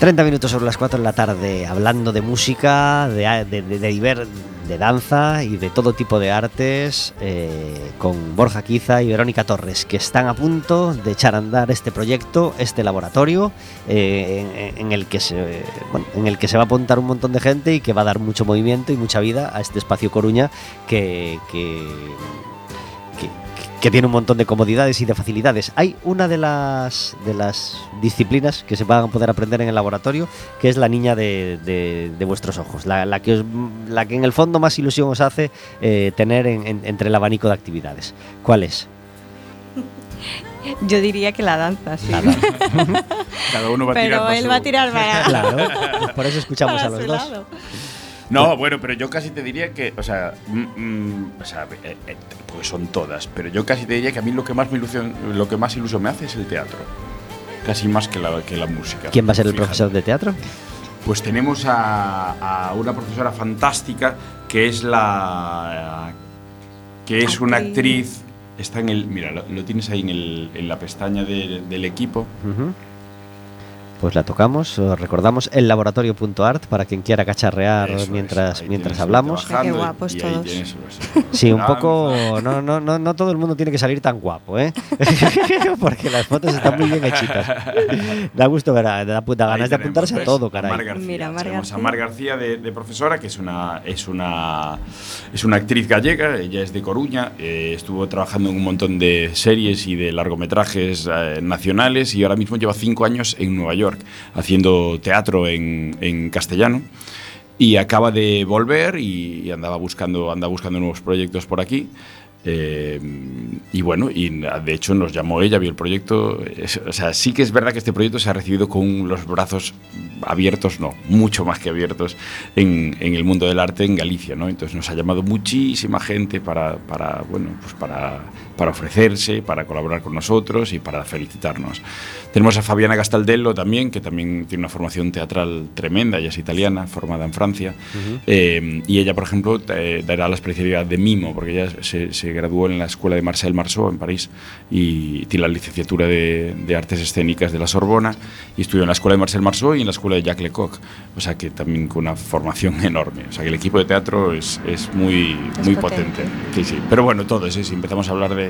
30 minutos sobre las 4 de la tarde, hablando de música, de, de, de, de danza y de todo tipo de artes, eh, con Borja Quiza y Verónica Torres, que están a punto de echar a andar este proyecto, este laboratorio, eh, en, el que se, en el que se va a apuntar un montón de gente y que va a dar mucho movimiento y mucha vida a este espacio Coruña que que tiene un montón de comodidades y de facilidades. Hay una de las, de las disciplinas que se van a poder aprender en el laboratorio, que es la niña de, vuestros ojos, la, que la que en el fondo más ilusión os hace eh, tener entre el abanico de actividades. ¿Cuál es? Yo diría que la danza, sí. Cada uno va a tirar Pero para él su- va a tirar para, Claro, [laughs] por eso escuchamos para a los dos. lado. No, bueno, pero yo casi te diría que, o sea, mm, mm, o sea, eh, eh, porque son todas, pero yo casi te diría que a mí lo que más me ilusión, lo que más ilusión me hace es el teatro, casi más que la, que la música. ¿Quién va a ser el Fíjate. profesor de teatro? Pues tenemos a, a una profesora fantástica que es la que es una actriz. Está en el, mira, lo, lo tienes ahí en, el, en la pestaña de- del equipo. Pues la tocamos, os recordamos el laboratorio.art para quien quiera cacharrear Eso mientras, mientras hablamos. Qué guapos y todos. [laughs] Sí, un poco. No, no, no, no todo el mundo tiene que salir tan guapo, ¿eh? [laughs] Porque las fotos están muy bien hechitas. Da gusto ver, da, da ganas de apuntarse a todo, A Mar caray. García. Mira, Mar Tenemos a García. Mar García de, de profesora, que es una, es una es una actriz gallega, ella es de Coruña, eh, estuvo trabajando en un montón de series y de largometrajes eh, nacionales y ahora mismo lleva cinco años en Nueva York haciendo teatro en, en castellano. Y acaba de volver y, y andaba buscando andaba buscando nuevos proyectos por aquí. Eh, y bueno, y de hecho nos llamó ella, vio el proyecto. Es- o sea, sí que es verdad que este proyecto se ha recibido con los brazos abiertos, no, mucho más que abiertos en, en el mundo del arte en Galicia, ¿no? Entonces nos ha llamado muchísima gente para, para bueno, pues para, para ofrecerse, para colaborar con nosotros y para felicitarnos. Tenemos a Fabiana Gastaldello también, que también tiene una formación teatral tremenda, ella es italiana, formada en Francia, eh, y ella, por ejemplo, eh, dará la especialidad de mimo, porque ella se, se graduó en la escuela de Marcel Marceau en París y tiene la licenciatura de, de Artes Escénicas de la Sorbona y estudió en la escuela de Marcel Marceau y en la escuela de Jacques Lecoq, o sea que también con una formación [laughs] enorme, o sea que el equipo de teatro es, es muy, Es muy potente. potente. Sí, sí, pero bueno, todos, ¿eh? si empezamos a hablar de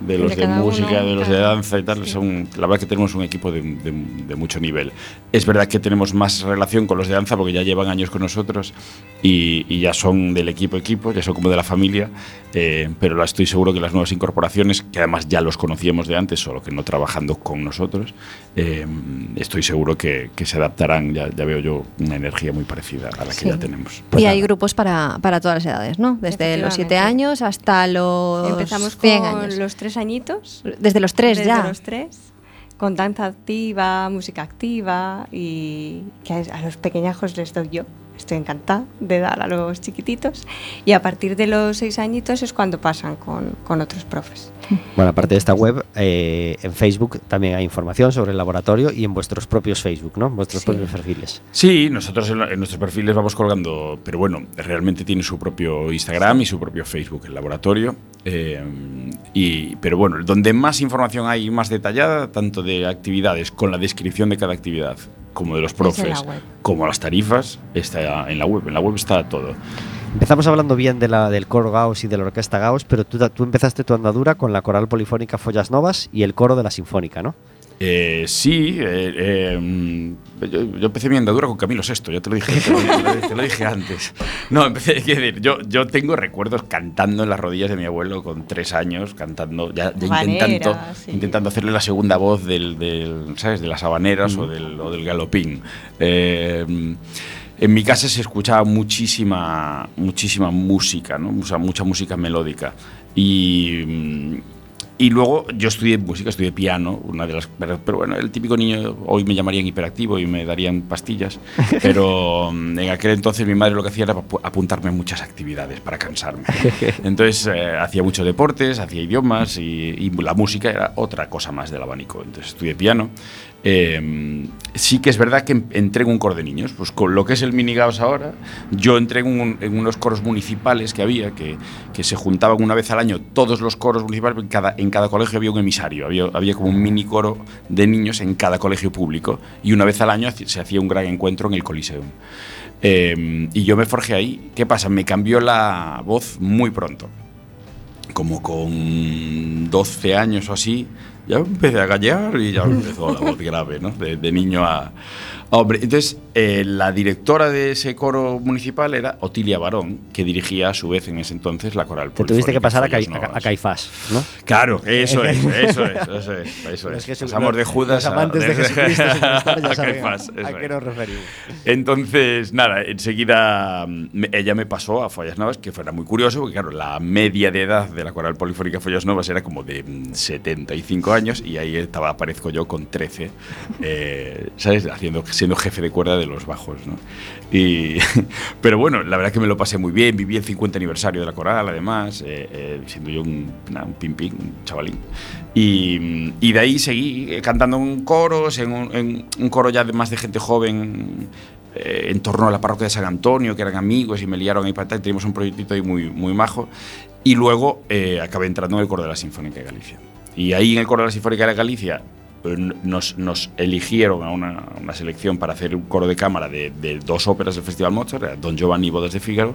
de los De de, música, uno, de los de danza y tal, Sí. son, la verdad que tenemos un equipo de, de- de mucho nivel. Es verdad que tenemos más relación con los de danza porque ya llevan años con nosotros y, y ya son del equipo equipo, ya son como de la familia, eh, pero estoy seguro que las nuevas incorporaciones, que además ya los conocíamos de antes, solo que no trabajando con nosotros, eh, estoy seguro que, que se adaptarán, ya, ya veo yo una energía muy parecida a la que Sí. ya tenemos. Pues y hay nada. grupos para, para todas las edades, ¿no? Desde los 7 Efectivamente. años hasta los Empezamos 100 con años. los tres añitos. Desde los 3 desde ya. los tres. Con danza activa, música activa y que a a los pequeñajos les doy yo. Estoy encantada de dar a los chiquititos. Y a partir de los seis añitos es cuando pasan con, con otros profes. Bueno, aparte de esta web, eh, en Facebook también hay información sobre el laboratorio y en vuestros propios Facebook, ¿no? Vuestros Sí. propios perfiles. Sí, nosotros en, en nuestros perfiles vamos colgando, pero bueno, realmente tiene su propio Instagram y su propio Facebook, el laboratorio. eh, y, pero bueno, donde más información hay más detallada, tanto de actividades con la descripción de cada actividad, como de los profes, como las tarifas, está en la web. En la web está todo. Empezamos hablando bien de la, del coro Gauss y de la orquesta Gauss, pero tú, tú empezaste tu andadura con la coral polifónica Follas Novas y el coro de la Sinfónica, ¿no? Eh, sí, eh, eh, yo, yo empecé mi andadura con Camilo VI, ya te lo dije, te lo, te lo- te lo dije antes. No, empecé, quiero decir, yo, yo tengo recuerdos cantando en las rodillas de mi abuelo con tres años, cantando, ya, ya Habanera, intentando, sí. intentando hacerle la segunda voz del, del, ¿sabes? de las habaneras o, del, o del galopín. En mi casa se escuchaba muchísima, muchísima música, ¿no? O sea, mucha música melódica. Y, mm, y luego yo estudié música, estudié piano, una de las, pero, pero bueno, el típico niño, hoy me llamarían hiperactivo y me darían pastillas, [laughs] pero mm, en aquel entonces mi madre lo que hacía era apu- apuntarme a muchas actividades para cansarme. [laughs] Entonces eh, hacía muchos deportes, hacía idiomas y, y la música era otra cosa más del abanico. Entonces estudié piano. Eh, sí que es verdad que em- entré en un coro de niños, pues con lo que es el Minigaos ahora, yo entré en, un- en unos coros municipales que había, que, se juntaban una vez al año todos los coros municipales, en cada, colegio había un emisario, había, como un mini coro de niños en cada colegio público y una vez al año se hacía un gran encuentro en el Coliseum. Eh, y yo me forjé ahí. ¿Qué pasa? Me cambió la voz muy pronto como con 12 años o así, ya empecé a gallear y ya empezó la voz grave, ¿no? De, de niño a hombre. Entonces, eh, la directora de ese coro municipal era Otilia Barón, que dirigía a su vez en ese entonces la coral. Te tuviste que pasar a, Cai- a- Novas. a Caifás, ¿no? Claro, [laughs] eso es, eso es, eso es. Eso Los es. que su- Pasamos de Judas los amantes de, a, Jesucristo Superstar [laughs] ya a Caifás, a, qué nos referimos. Entonces, nada, enseguida mm, ella me pasó a Follas Novas, que fuera muy curioso, porque claro, la media de edad de la coral polifónica Follas Novas era como de mm, 75 años y ahí estaba, aparezco yo con 13, eh, ¿sabes? Haciendo, siendo jefe de cuerda de los bajos, ¿no? Y, [laughs] pero bueno, la verdad que me lo pasé muy bien, viví el 50 aniversario de la coral, además, eh, eh, siendo yo un, nada, un un chavalín. Y, de ahí seguí eh, cantando en coros, en un, coro ya de más de gente joven en torno a la parroquia de San Antonio, que eran amigos y me liaron ahí para. Teníamos un proyectito ahí muy, muy majo. Y luego eh, acabé entrando en el coro de la Sinfónica de Galicia. Y ahí en el coro de la Sinfónica de Galicia nos, nos eligieron a una, una selección para hacer un coro de cámara de, de dos óperas del Festival Mozart, Don Giovanni y Bodas de Fígaro.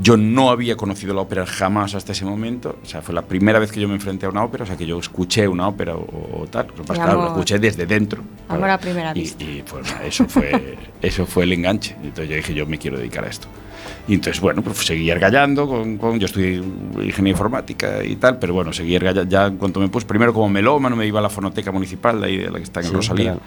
Yo no había conocido la ópera jamás hasta ese momento, o sea, fue la primera vez que yo me enfrenté a una ópera, o sea, que yo escuché una ópera o, o tal. Lo que, claro, lo amor. escuché desde dentro. Amor a primera Y- vista. Y, pues eso fue, [laughs] eso fue el enganche. Entonces yo dije, yo me quiero dedicar a esto. Y entonces, bueno, pues seguí ergallando, con, con- yo estudié ingeniería informática y tal, pero bueno, seguí ergallando, ya en cuanto me puse, primero como melómano me iba a la fonoteca municipal, de ahí de la que está en Sí, Rosalía. claro.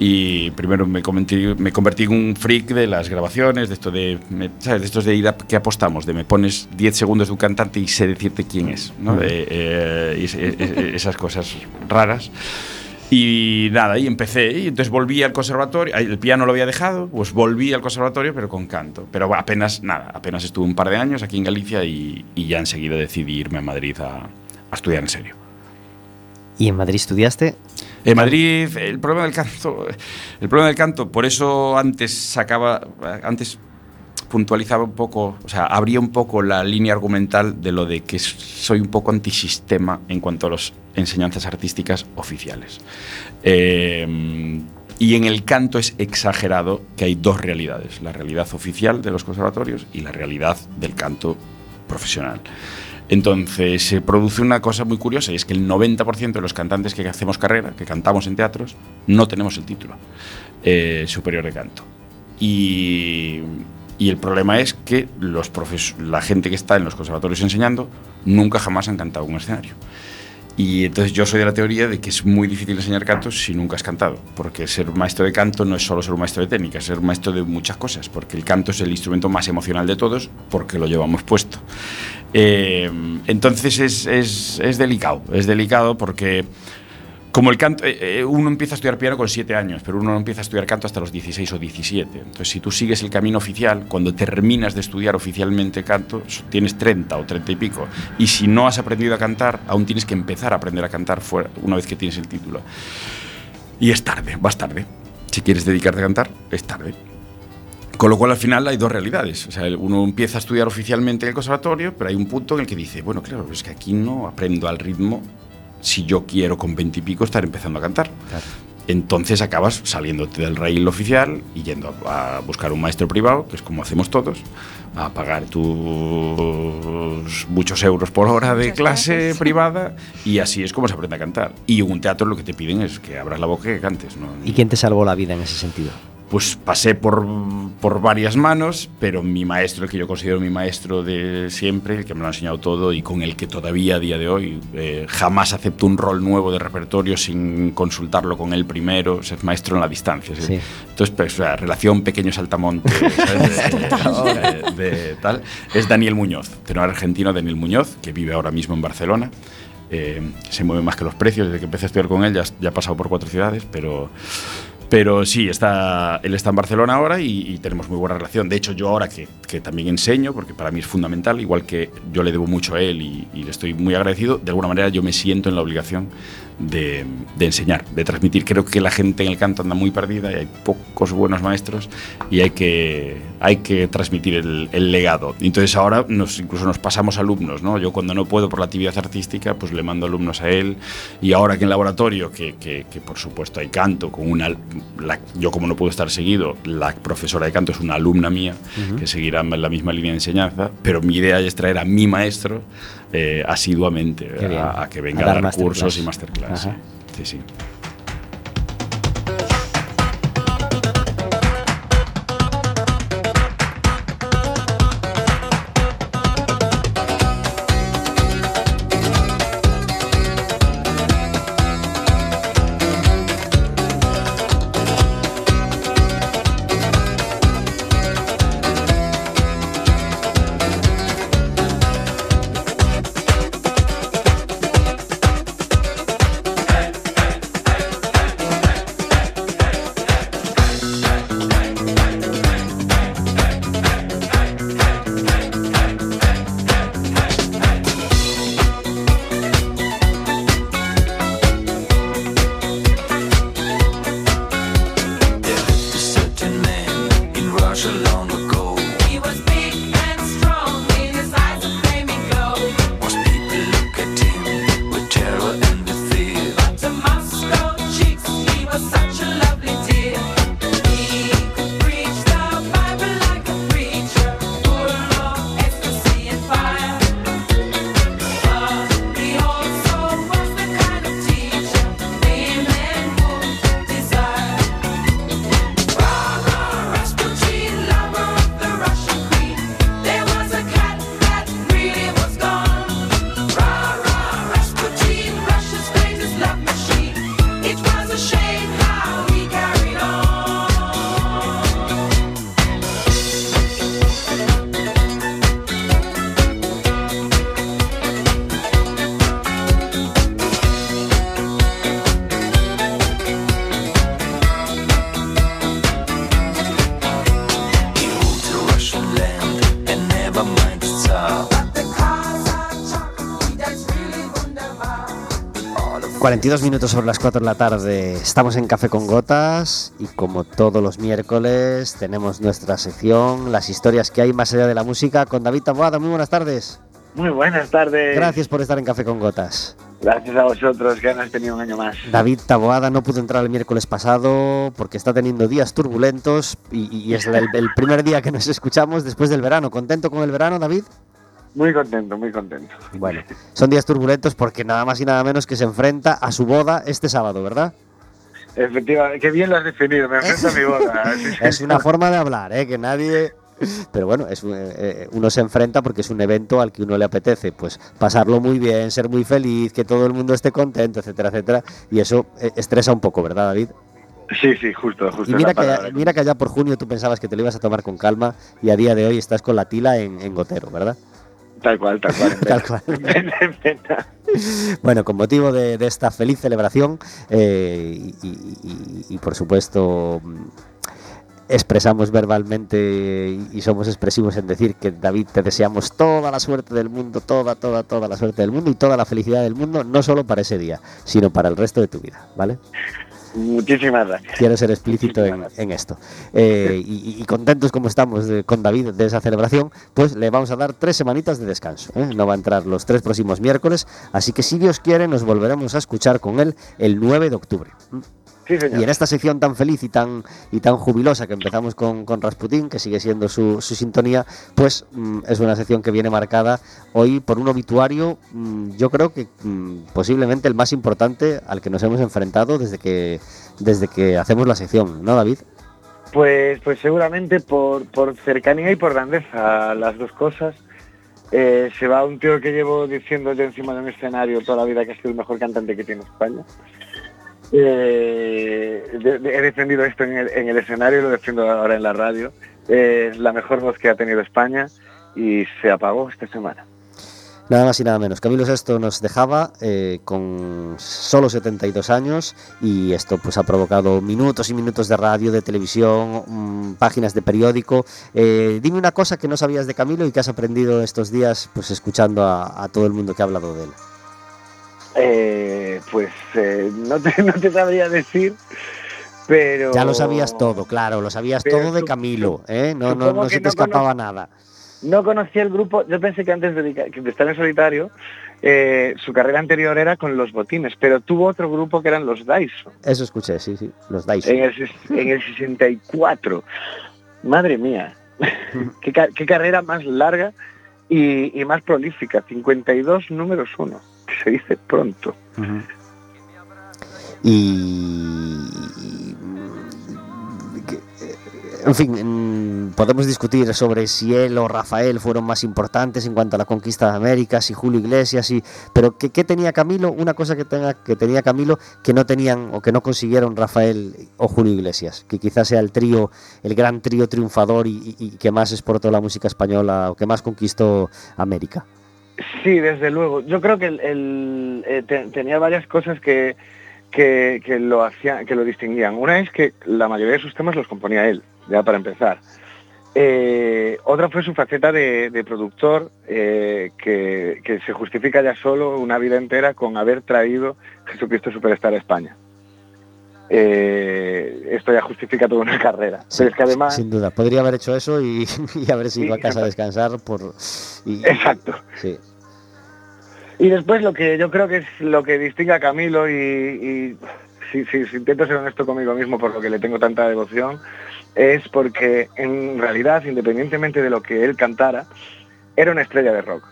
Y primero me convertí, me convertí en un freak de las grabaciones, de esto de, me- ¿sabes? De estos de ir a, que apostamos, de me pones 10 segundos de un cantante y sé decirte quién es, ¿no? Ujú. Eh, eh, es- es- esas cosas raras. Y nada, y empecé, y entonces volví al conservatorio, el piano lo había dejado, pues volví al conservatorio, pero con canto. Pero apenas, nada, apenas estuve un par de años aquí en Galicia y, y ya enseguida decidí irme a Madrid a, a estudiar en serio. ¿Y en Madrid estudiaste? En Madrid, el problema del canto, el problema del canto, por eso antes sacaba, antes puntualizaba un poco, o sea, abría un poco la línea argumental de lo de que soy un poco antisistema en cuanto a las enseñanzas artísticas oficiales. Eh, y en el canto es exagerado que hay dos realidades, la realidad oficial de los conservatorios y la realidad del canto profesional. Entonces se produce una cosa muy curiosa y es que el 90% de los cantantes que hacemos carrera, que cantamos en teatros, no tenemos el título eh, superior de canto. Y, el problema es que la gente que está en los conservatorios enseñando nunca jamás han cantado un escenario. Y entonces yo soy de la teoría de que es muy difícil enseñar canto si nunca has cantado, porque ser maestro de canto no es solo ser maestro de técnica, es ser maestro de muchas cosas, porque el canto es el instrumento más emocional de todos, porque lo llevamos puesto. Eh, entonces es, es- es delicado, es delicado porque como el canto, eh, eh, uno empieza a estudiar piano con 7 años, pero uno no empieza a estudiar canto hasta los 16 o 17. Entonces, si tú sigues el camino oficial, cuando terminas de estudiar oficialmente canto, tienes 30 o 30 y pico. Y si no has aprendido a cantar, aún tienes que empezar a aprender a cantar fuera, una vez que tienes el título. Y es tarde, vas tarde. Si quieres dedicarte a cantar, es tarde. Con lo cual, al final, hay dos realidades. O sea, uno empieza a estudiar oficialmente en el conservatorio, pero hay un punto en el que dice, bueno, claro, es que aquí no aprendo al ritmo si yo quiero con veintipico estar empezando a cantar. Entonces acabas saliéndote del rail oficial y yendo a, a buscar un maestro privado, que es como hacemos todos, a pagar tus muchos euros por hora de Muchas clase gracias. [laughs] privada y así es como se aprende a cantar. Y en un teatro lo que te piden es que abras la boca y que cantes. ¿no? ¿Y quién te salvó la vida en ese sentido? Pues pasé por, por varias manos, pero mi maestro, el que yo considero mi maestro de siempre, el que me lo ha enseñado todo y con el que todavía a día de hoy eh, jamás acepto un rol nuevo de repertorio sin consultarlo con él primero, o sea, es maestro en la distancia. ¿sí? Sí. Entonces, pues, o sea, relación pequeño saltamonte, ¿sabes? [laughs] De- de- de tal. Es Daniel Muñoz, tenor argentino Daniel Muñoz, que vive ahora mismo en Barcelona. Eh, se mueve más que los precios, desde que empecé a estudiar con él ya, ya ha pasado por cuatro ciudades, pero... Pero sí, está, él está en Barcelona ahora y, tenemos muy buena relación. De hecho, yo ahora que, también enseño, porque para mí es fundamental, igual que yo le debo mucho a él y, y le estoy muy agradecido, de alguna manera yo me siento en la obligación de, de enseñar, de transmitir. Creo que la gente en el canto anda muy perdida y hay pocos buenos maestros y hay que, hay que transmitir el, el legado. Entonces ahora nos, incluso nos pasamos alumnos. ¿no? Yo cuando no puedo por la actividad artística, pues le mando alumnos a él. Y ahora que en laboratorio, que, que, que por supuesto hay canto, con una, la- yo como no puedo estar seguido, la profesora de canto es una alumna mía que seguirá en la misma línea de enseñanza, pero mi idea es traer a mi maestro eh, asiduamente a, a que A venga a, dar dar, cursos y masterclass. Sí, sí. 42 minutos sobre las 4 de la tarde. Estamos en Café con Gotas y como todos los miércoles tenemos nuestra sección, las historias que hay más allá de la música con David Taboada. Muy buenas tardes. Muy buenas tardes. Gracias por estar en Café con Gotas. Gracias a vosotros que han tenido un año más. David Taboada no pudo entrar el miércoles pasado porque está teniendo días turbulentos y, y es el, el primer día que nos escuchamos después del verano. ¿Contento con el verano, David? Muy contento, muy contento. Bueno, son días turbulentos porque nada más y nada menos que se enfrenta a su boda este sábado, ¿verdad? Efectivamente, qué bien lo has definido, me enfrento a mi boda. [laughs] es una forma de hablar, ¿eh? que nadie... Pero bueno, es, eh, uno se enfrenta porque es un evento al que uno le apetece, pues pasarlo muy bien, ser muy feliz, que todo el mundo esté contento, etcétera, etcétera. Y eso eh, estresa un poco, ¿verdad, David? Sí, sí, justo, justo. Y mira, que, mira que allá por junio tú pensabas que te lo ibas a tomar con calma y a día de hoy estás con la tila en, en gotero, ¿verdad? Tal cual, tal cual. [laughs] tal cual. bueno, con motivo de, de, esta feliz celebración eh, y, y, y, por supuesto expresamos verbalmente y somos expresivos en decir que David te deseamos toda la suerte del mundo, toda, toda, toda la suerte del mundo y toda la felicidad del mundo, no solo para ese día, sino para el resto de tu vida, ¿vale? Muchísimas gracias. Quiero ser explícito en, en, esto. Eh, y, y, contentos como estamos de, con David de esa celebración, pues le vamos a dar tres semanitas de descanso. ¿eh? No va a entrar los tres próximos miércoles, así que si Dios quiere nos volveremos a escuchar con él el 9 de octubre. Sí, y en esta sección tan feliz y tan y tan jubilosa que empezamos con, con Rasputín, que sigue siendo su, su sintonía, pues mm, es una sección que viene marcada hoy por un obituario, mm, yo creo que mm, posiblemente el más importante al que nos hemos enfrentado desde que desde que hacemos la sección, ¿no, David? Pues, pues seguramente por, por cercanía y por grandeza, las dos cosas. Eh, se va un tío que llevo diciendo yo encima de un escenario toda la vida que ha sido el mejor cantante que tiene España. Eh, he defendido esto en el, en el, escenario, lo defiendo ahora en la radio. Es eh, la mejor voz que ha tenido España y se apagó esta semana. Nada más y nada menos. Camilo Sesto nos dejaba eh, con solo 72 años y esto pues ha provocado minutos y minutos de radio, de televisión, mmm, páginas de periódico. Eh, dime una cosa que no sabías de Camilo y que has aprendido estos días pues escuchando a todo el mundo que ha hablado de él. Eh, pues eh, no, te, [laughs] no, te, sabría decir, pero... Ya lo sabías todo, claro, lo sabías todo de Camilo, ¿eh? No, no, no se te escapaba nada. No conocía el grupo, yo pensé que antes de, de estar en solitario, eh, su carrera anterior era con los botines, pero tuvo otro grupo que eran los Dyson. Eso escuché, sí, sí, los Dyson. En el, en el 64. Madre mía, [laughs] qué, qué, carrera más larga y, y más prolífica, 52 números uno se dice pronto. Uh -huh. y, en fin, podemos discutir sobre si él o Rafael fueron más importantes en cuanto a la conquista de América, si Julio Iglesias, y, pero ¿qué, ¿qué, tenía Camilo? Una cosa que, tenga, que tenía Camilo que no tenían o que no consiguieron Rafael o Julio Iglesias, que quizás sea el trío, el gran trío triunfador y, y, y que más exportó la música española o que más conquistó América. Sí, desde luego. Yo creo que el, el, eh, te, tenía varias cosas que, que, que, lo hacían, que lo distinguían. Una es que la mayoría de sus temas los componía él, ya para empezar. Eh, otra fue su faceta de, de productor, eh, que, que, se justifica ya solo una vida entera con haber traído Jesucristo Superstar a España. Eh, esto ya justifica toda una [laughs] carrera. Sí, Pero es que además... Sin duda, podría haber hecho eso y, [laughs] y haberse ido sí, a casa a descansar por... Y, exacto. Sí. Y después lo que yo creo que es lo que distingue a Camilo y, y si, si, si, intento ser honesto conmigo mismo por lo que le tengo tanta devoción, es porque en realidad, independientemente de lo que él cantara, era una estrella de rock.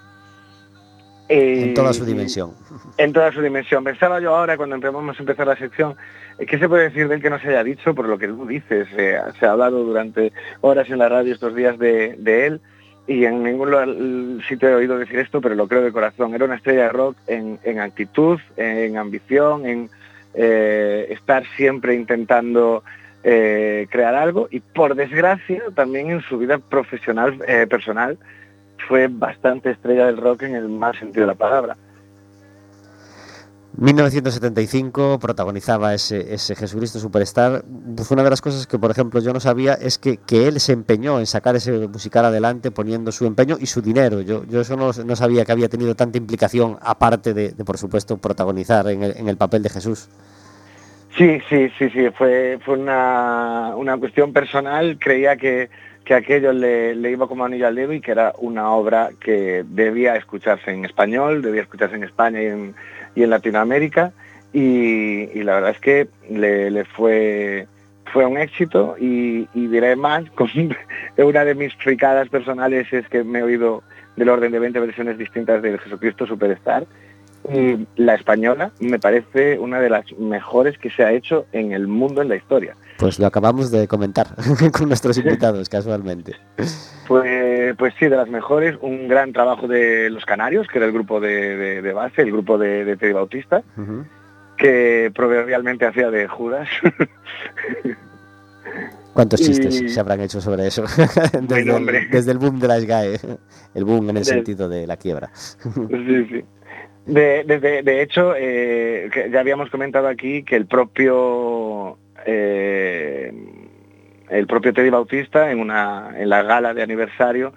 En toda su dimensión. En toda su dimensión. Pensaba yo ahora, cuando empezamos a empezar la sección, ¿qué se puede decir de él que no se haya dicho? Por lo que tú dices, eh, se ha hablado durante horas en la radio estos días de, de él, y en ningún sitio he oído decir esto, pero lo creo de corazón. Era una estrella de rock en, actitud, en ambición, en eh, estar siempre intentando eh, crear algo y por desgracia también en su vida profesional, eh, personal, fue bastante estrella del rock en el más sentido de la palabra. 1975 protagonizaba ese, ese Jesucristo Superstar. Pues una de las cosas que, por ejemplo, yo no sabía es que, que, él se empeñó en sacar ese musical adelante poniendo su empeño y su dinero. Yo, yo eso no, no sabía que había tenido tanta implicación, aparte de, por supuesto, protagonizar en el, en el, papel de Jesús. Sí, sí, sí, sí. Fue, fue una, una cuestión personal. Creía que, que aquello le, le, iba como anillo al dedo y que era una obra que debía escucharse en español, debía escucharse en España y en y en Latinoamérica y, la verdad es que le, fue fue un éxito y, diré más, [laughs] con una de mis fricadas personales es que me he oído del orden de 20 versiones distintas de Jesucristo Superstar y la española me parece una de las mejores que se ha hecho en el mundo en la historia. Pues lo acabamos de comentar [laughs] con nuestros invitados casualmente. Pues, pues sí, de las mejores, un gran trabajo de Los Canarios, que era el grupo de, de, de base, el grupo de, de Teddy Bautista, uh -huh. que proverbialmente hacía de Judas. [laughs] ¿Cuántos chistes y... se habrán hecho sobre eso? [laughs] desde, el, desde, el, boom de la SGAE, el boom en el sentido de la quiebra. sí, sí. De, de, de hecho, eh, ya habíamos comentado aquí que el propio eh, el propio Teddy Bautista en una en la gala de aniversario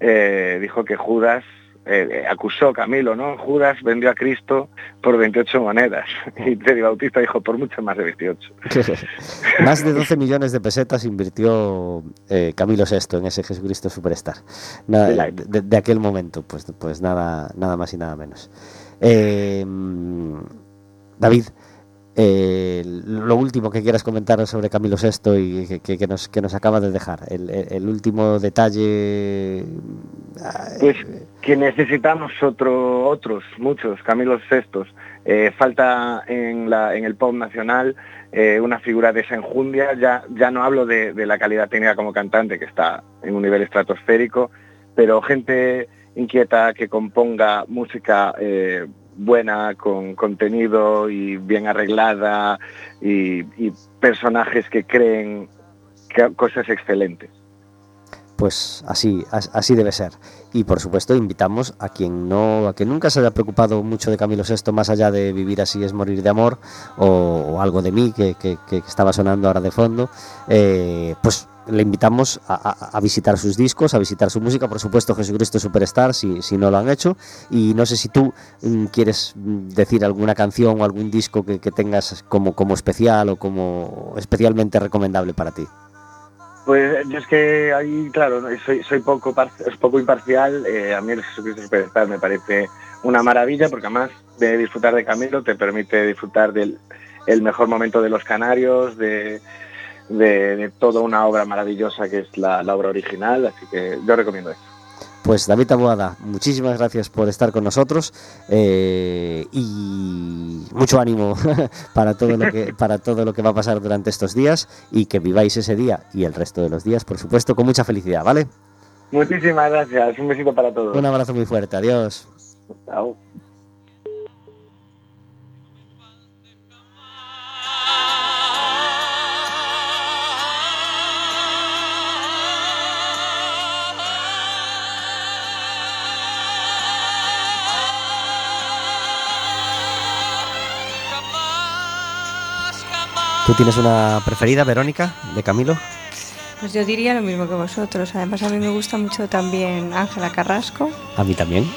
eh, dijo que Judas eh, acusó a Camilo, ¿no? Judas vendió a Cristo por 28 monedas [laughs] y Teddy Bautista dijo por mucho más de 28. [laughs] más de 12 millones de pesetas invirtió eh, Camilo VI en ese Jesucristo Superstar. Nada, de, de, aquel momento, pues, pues nada, nada más y nada menos. Eh, David, eh, lo último que quieras comentar sobre Camilo VI y que, que, que, nos, que nos acaba de dejar, el, el, último detalle. Pues que necesitamos otro, otros, muchos Camilos VI. Eh, falta en, la, en el pop nacional eh, una figura de esa enjundia. Ya, ya no hablo de, de la calidad técnica como cantante, que está en un nivel estratosférico, pero gente inquieta que componga música eh, buena, con contenido y bien arreglada y, personajes que creen que cosas excelentes. Pues así, así debe ser. Y por supuesto invitamos a quien no, a quien nunca se haya preocupado mucho de Camilo VI, más allá de vivir así es morir de amor, o, algo de mí que, que, que, estaba sonando ahora de fondo, eh, pues le invitamos a, a, visitar sus discos, a visitar su música, por supuesto Jesucristo Superstar, si, si no lo han hecho, y no sé si tú mm, quieres decir alguna canción o algún disco que, tengas como, como especial o como especialmente recomendable para ti. Pues yo es que ahí, claro, soy, soy poco, poco imparcial. Eh, a mí el Jesucristo Superstar me parece una maravilla porque además de disfrutar de Camilo te permite disfrutar del el mejor momento de los Canarios, de, de, de toda una obra maravillosa que es la, la, obra original, así que yo recomiendo eso. Pues David Taboada, muchísimas gracias por estar con nosotros eh, y mucho ánimo [laughs] para todo lo que [laughs] para todo lo que va a pasar durante estos días y que viváis ese día y el resto de los días, por supuesto, con mucha felicidad, ¿vale? Muchísimas gracias, un besito para todos. Un abrazo muy fuerte, adiós. Chao. ¿Tú tienes una preferida, Verónica, de Camilo? Pues yo diría lo mismo que vosotros. Además, a mí me gusta mucho también Ángela Carrasco. A mí también.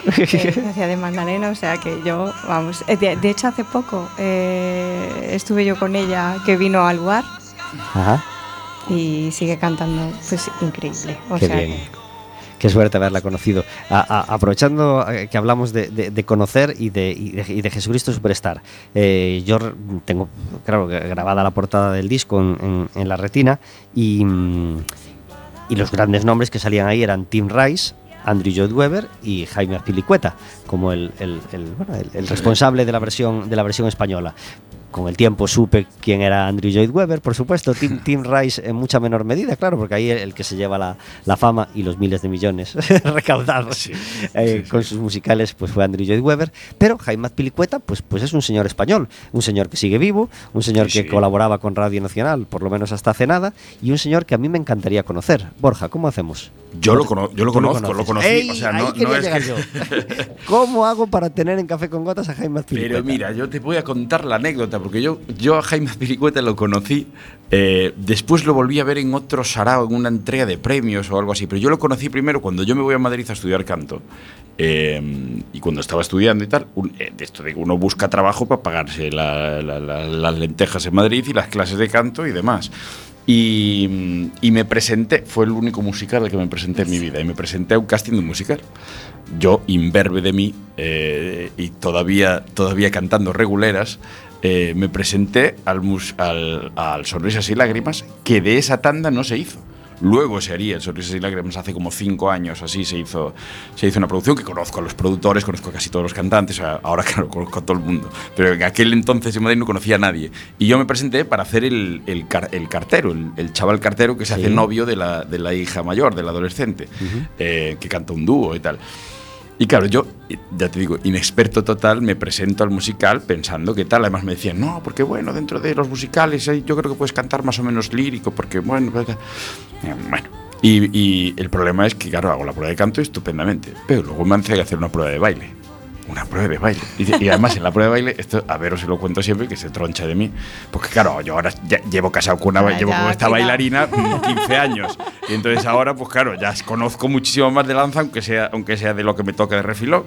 Hacía de Magdalena, o sea que yo, vamos. Eh, de, de hecho, hace poco eh, estuve yo con ella, que vino al lugar. Ajá. Y sigue cantando, pues increíble. O Qué sea, bien. Qué suerte haberla conocido. A, a, aprovechando eh, que hablamos de, de, de conocer y de, y, y de, Jesucristo Superstar, eh, yo tengo, claro, grabada la portada del disco en, en, en la retina y, mm, y, los grandes nombres que salían ahí eran Tim Rice, Andrew Lloyd Webber y Jaime Azpilicueta, como el, el, el, bueno, el responsable de la versión, de la versión española con el tiempo supe quién era Andrew Lloyd Webber, por supuesto, Tim, [laughs] Tim Rice en mucha menor medida, claro, porque ahí el, el que se lleva la, la fama y los miles de millones [laughs] recaudados Sí, eh, sí, con sus musicales pues fue Andrew Lloyd Webber, pero Jaime Pilicueta pues, pues es un señor español, un señor que sigue vivo, un señor Sí, que sí. colaboraba con Radio Nacional, por lo menos hasta hace nada, y un señor que a mí me encantaría conocer. Borja, ¿cómo hacemos? Yo lo, cono- yo lo conozco, lo, conoces. conocí. ¡Ey! o sea, no, es que. yo. [laughs] ¿Cómo hago para tener en Café con Gotas a Jaime Pilicueta? Pero mira, yo te voy a contar la anécdota, porque yo, yo a Jaime Piricueta lo conocí, eh, después lo volví a ver en otro sarao, en una entrega de premios o algo así, pero yo lo conocí primero cuando yo me voy a Madrid a estudiar canto. eh, y cuando estaba estudiando y tal, un- eh, esto de que uno busca trabajo para pagarse la- la- la- las lentejas en Madrid y las clases de canto y demás. Y, y me presenté, fue el único musical al que me presenté en mi vida, y me presenté a un casting de un musical. Yo, imberbe de mí, eh, y todavía, todavía cantando reguleras, eh, me presenté al, mus- al, al Sonrisas y Lágrimas, que de esa tanda no se hizo. Luego se haría el Sonrisas y Lágrimas hace como cinco años, así se hizo, se hizo una producción que conozco a los productores, conozco a casi todos los cantantes, ahora claro, conozco a todo el mundo, pero en aquel entonces en Madrid no conocía a nadie. Y yo me presenté para hacer el, el, car- el cartero, el, el chaval cartero que se Sí. hace novio de la, de la hija mayor, del adolescente, eh, que canta un dúo y tal. Y claro, yo, ya te digo, inexperto total, me presento al musical pensando que tal. Además me decían, no, porque bueno, dentro de los musicales yo creo que puedes cantar más o menos lírico, porque bueno, pues, eh, bueno. Y, y el problema es que, claro, hago la prueba de canto estupendamente, pero luego me han que hacer una prueba de baile. Una prueba de baile. Y, y además en la prueba de baile, esto, a ver, os lo cuento siempre, que se troncha de mí. Porque claro, yo ahora ya llevo casado con una, llevo con esta bailarina [laughs] mm, 15 años. Y entonces ahora, pues claro, ya conozco muchísimo más de danza, aunque sea, aunque sea de lo que me toca de refilón.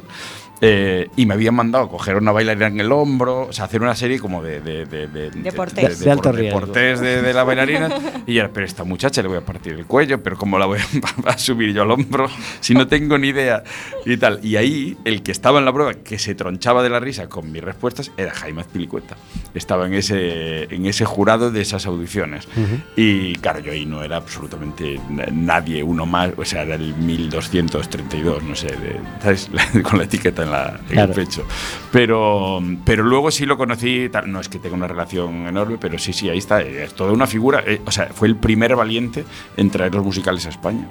Eh, y me habían mandado a coger una bailarina en el hombro, o sea, hacer una serie como de... De, de, de, Deportés. De alto deportés de, de la bailarina. Y ya, pero esta muchacha le voy a partir el cuello, pero ¿cómo la voy a, [laughs] a subir yo al hombro si no tengo ni idea? Y tal. Y ahí, el que estaba en la prueba, que se tronchaba de la risa con mis respuestas, era Jaime Azpilicueta. Estaba en ese, en ese jurado de esas audiciones. Y claro, yo ahí no era absolutamente na- nadie, uno más, o sea, era el 1232, no sé, de- ¿sabes? [laughs] con la etiqueta en, la, en Claro. el pecho. Pero, pero luego sí lo conocí, tal, no es que tenga una relación enorme, pero sí, sí, ahí está, es toda una figura, eh, o sea, fue el primer valiente en traer los musicales a España.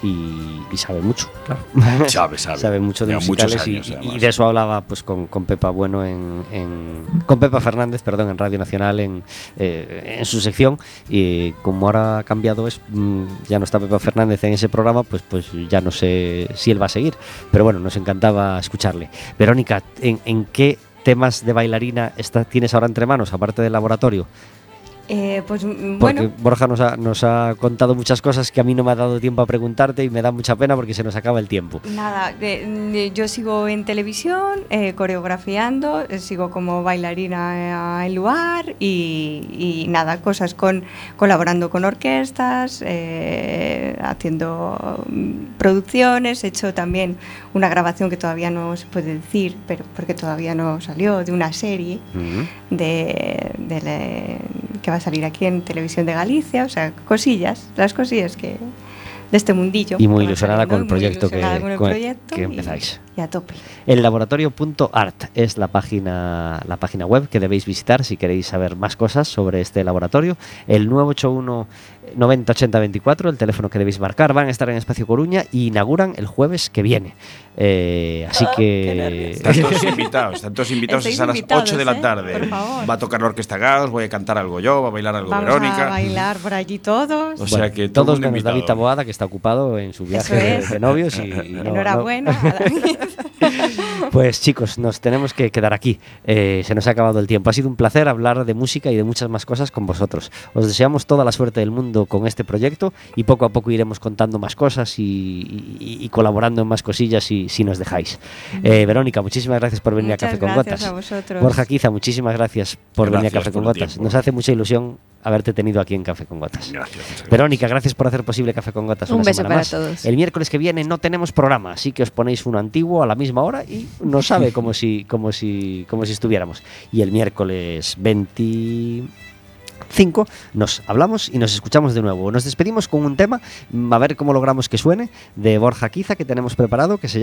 Y, y sabe mucho, claro. [laughs] Sabe, sabe. sabe mucho de musicales y- de eso hablaba pues con, con Pepa Bueno en, en- con Pepa Fernández perdón en Radio Nacional en, eh, en su sección. Y como ahora ha cambiado es mm, ya no está Pepa Fernández en ese programa pues pues ya no sé si él va a seguir. Pero bueno nos encantaba escucharle. Verónica ¿en, en qué temas de bailarina está, tienes ahora entre manos aparte del laboratorio Eh, pues mm, porque bueno, Borja nos ha, nos ha contado muchas cosas que a mí no me ha dado tiempo a preguntarte y me da mucha pena porque se nos acaba el tiempo nada, de- de- yo sigo en televisión, eh, coreografiando, eh, sigo como bailarina eh, en lugar y, y nada, cosas con colaborando con orquestas, haciendo mm, producciones, he hecho también una grabación que todavía no se puede decir, pero porque todavía no salió, de una serie. Mm. de, de la- que va a salir aquí en Televisión de Galicia, o sea, cosillas, las cosillas que de este mundillo. Y muy ilusionada con el proyecto que- con el proyecto que y- empezáis. Y, a tope. El laboratorio.art es la página, la página web que debéis visitar si queréis saber más cosas sobre este laboratorio. El 981 90 80 24, el teléfono que debéis marcar, van a estar en Espacio Coruña y inauguran el jueves que viene. Eh, así Ah, nervios. Están todos invitados, están todos invitados, Estáis es a las invitados, 8 de la ¿eh? tarde. Por favor. Va a tocar la orquesta Gaos, voy a cantar algo yo, va a bailar algo Vamos Verónica. a bailar por allí todos. O sea Bueno, que todo todos menos David. Taboada, que está ocupado en su viaje de, es. de novios. Y, y [laughs] no- Enhorabuena. [laughs] Pues chicos, nos tenemos que quedar aquí. Eh, se nos ha acabado el tiempo. Ha sido un placer hablar de música y de muchas más cosas con vosotros. Os deseamos toda la suerte del mundo con este proyecto y poco a poco iremos contando más cosas y, y- y colaborando en más cosillas si, si nos dejáis. Eh, Verónica, muchísimas gracias por venir Muchas a Café con Gotas. a vosotros. Borja Quiza, muchísimas gracias por venir a Café con Gotas. Nos hace mucha ilusión haberte tenido aquí en Café con Gotas. Gracias. Verónica, gracias por hacer posible Café con Gotas. Un una beso semana para más. todos. El miércoles que viene no tenemos programa, así que os ponéis uno antiguo a la misma hora y no sabe como si, como si, como si estuviéramos. Y el miércoles 25 nos hablamos y nos escuchamos de nuevo. Nos despedimos con un tema, a ver cómo logramos que suene, de Borja Quiza que tenemos preparado, que se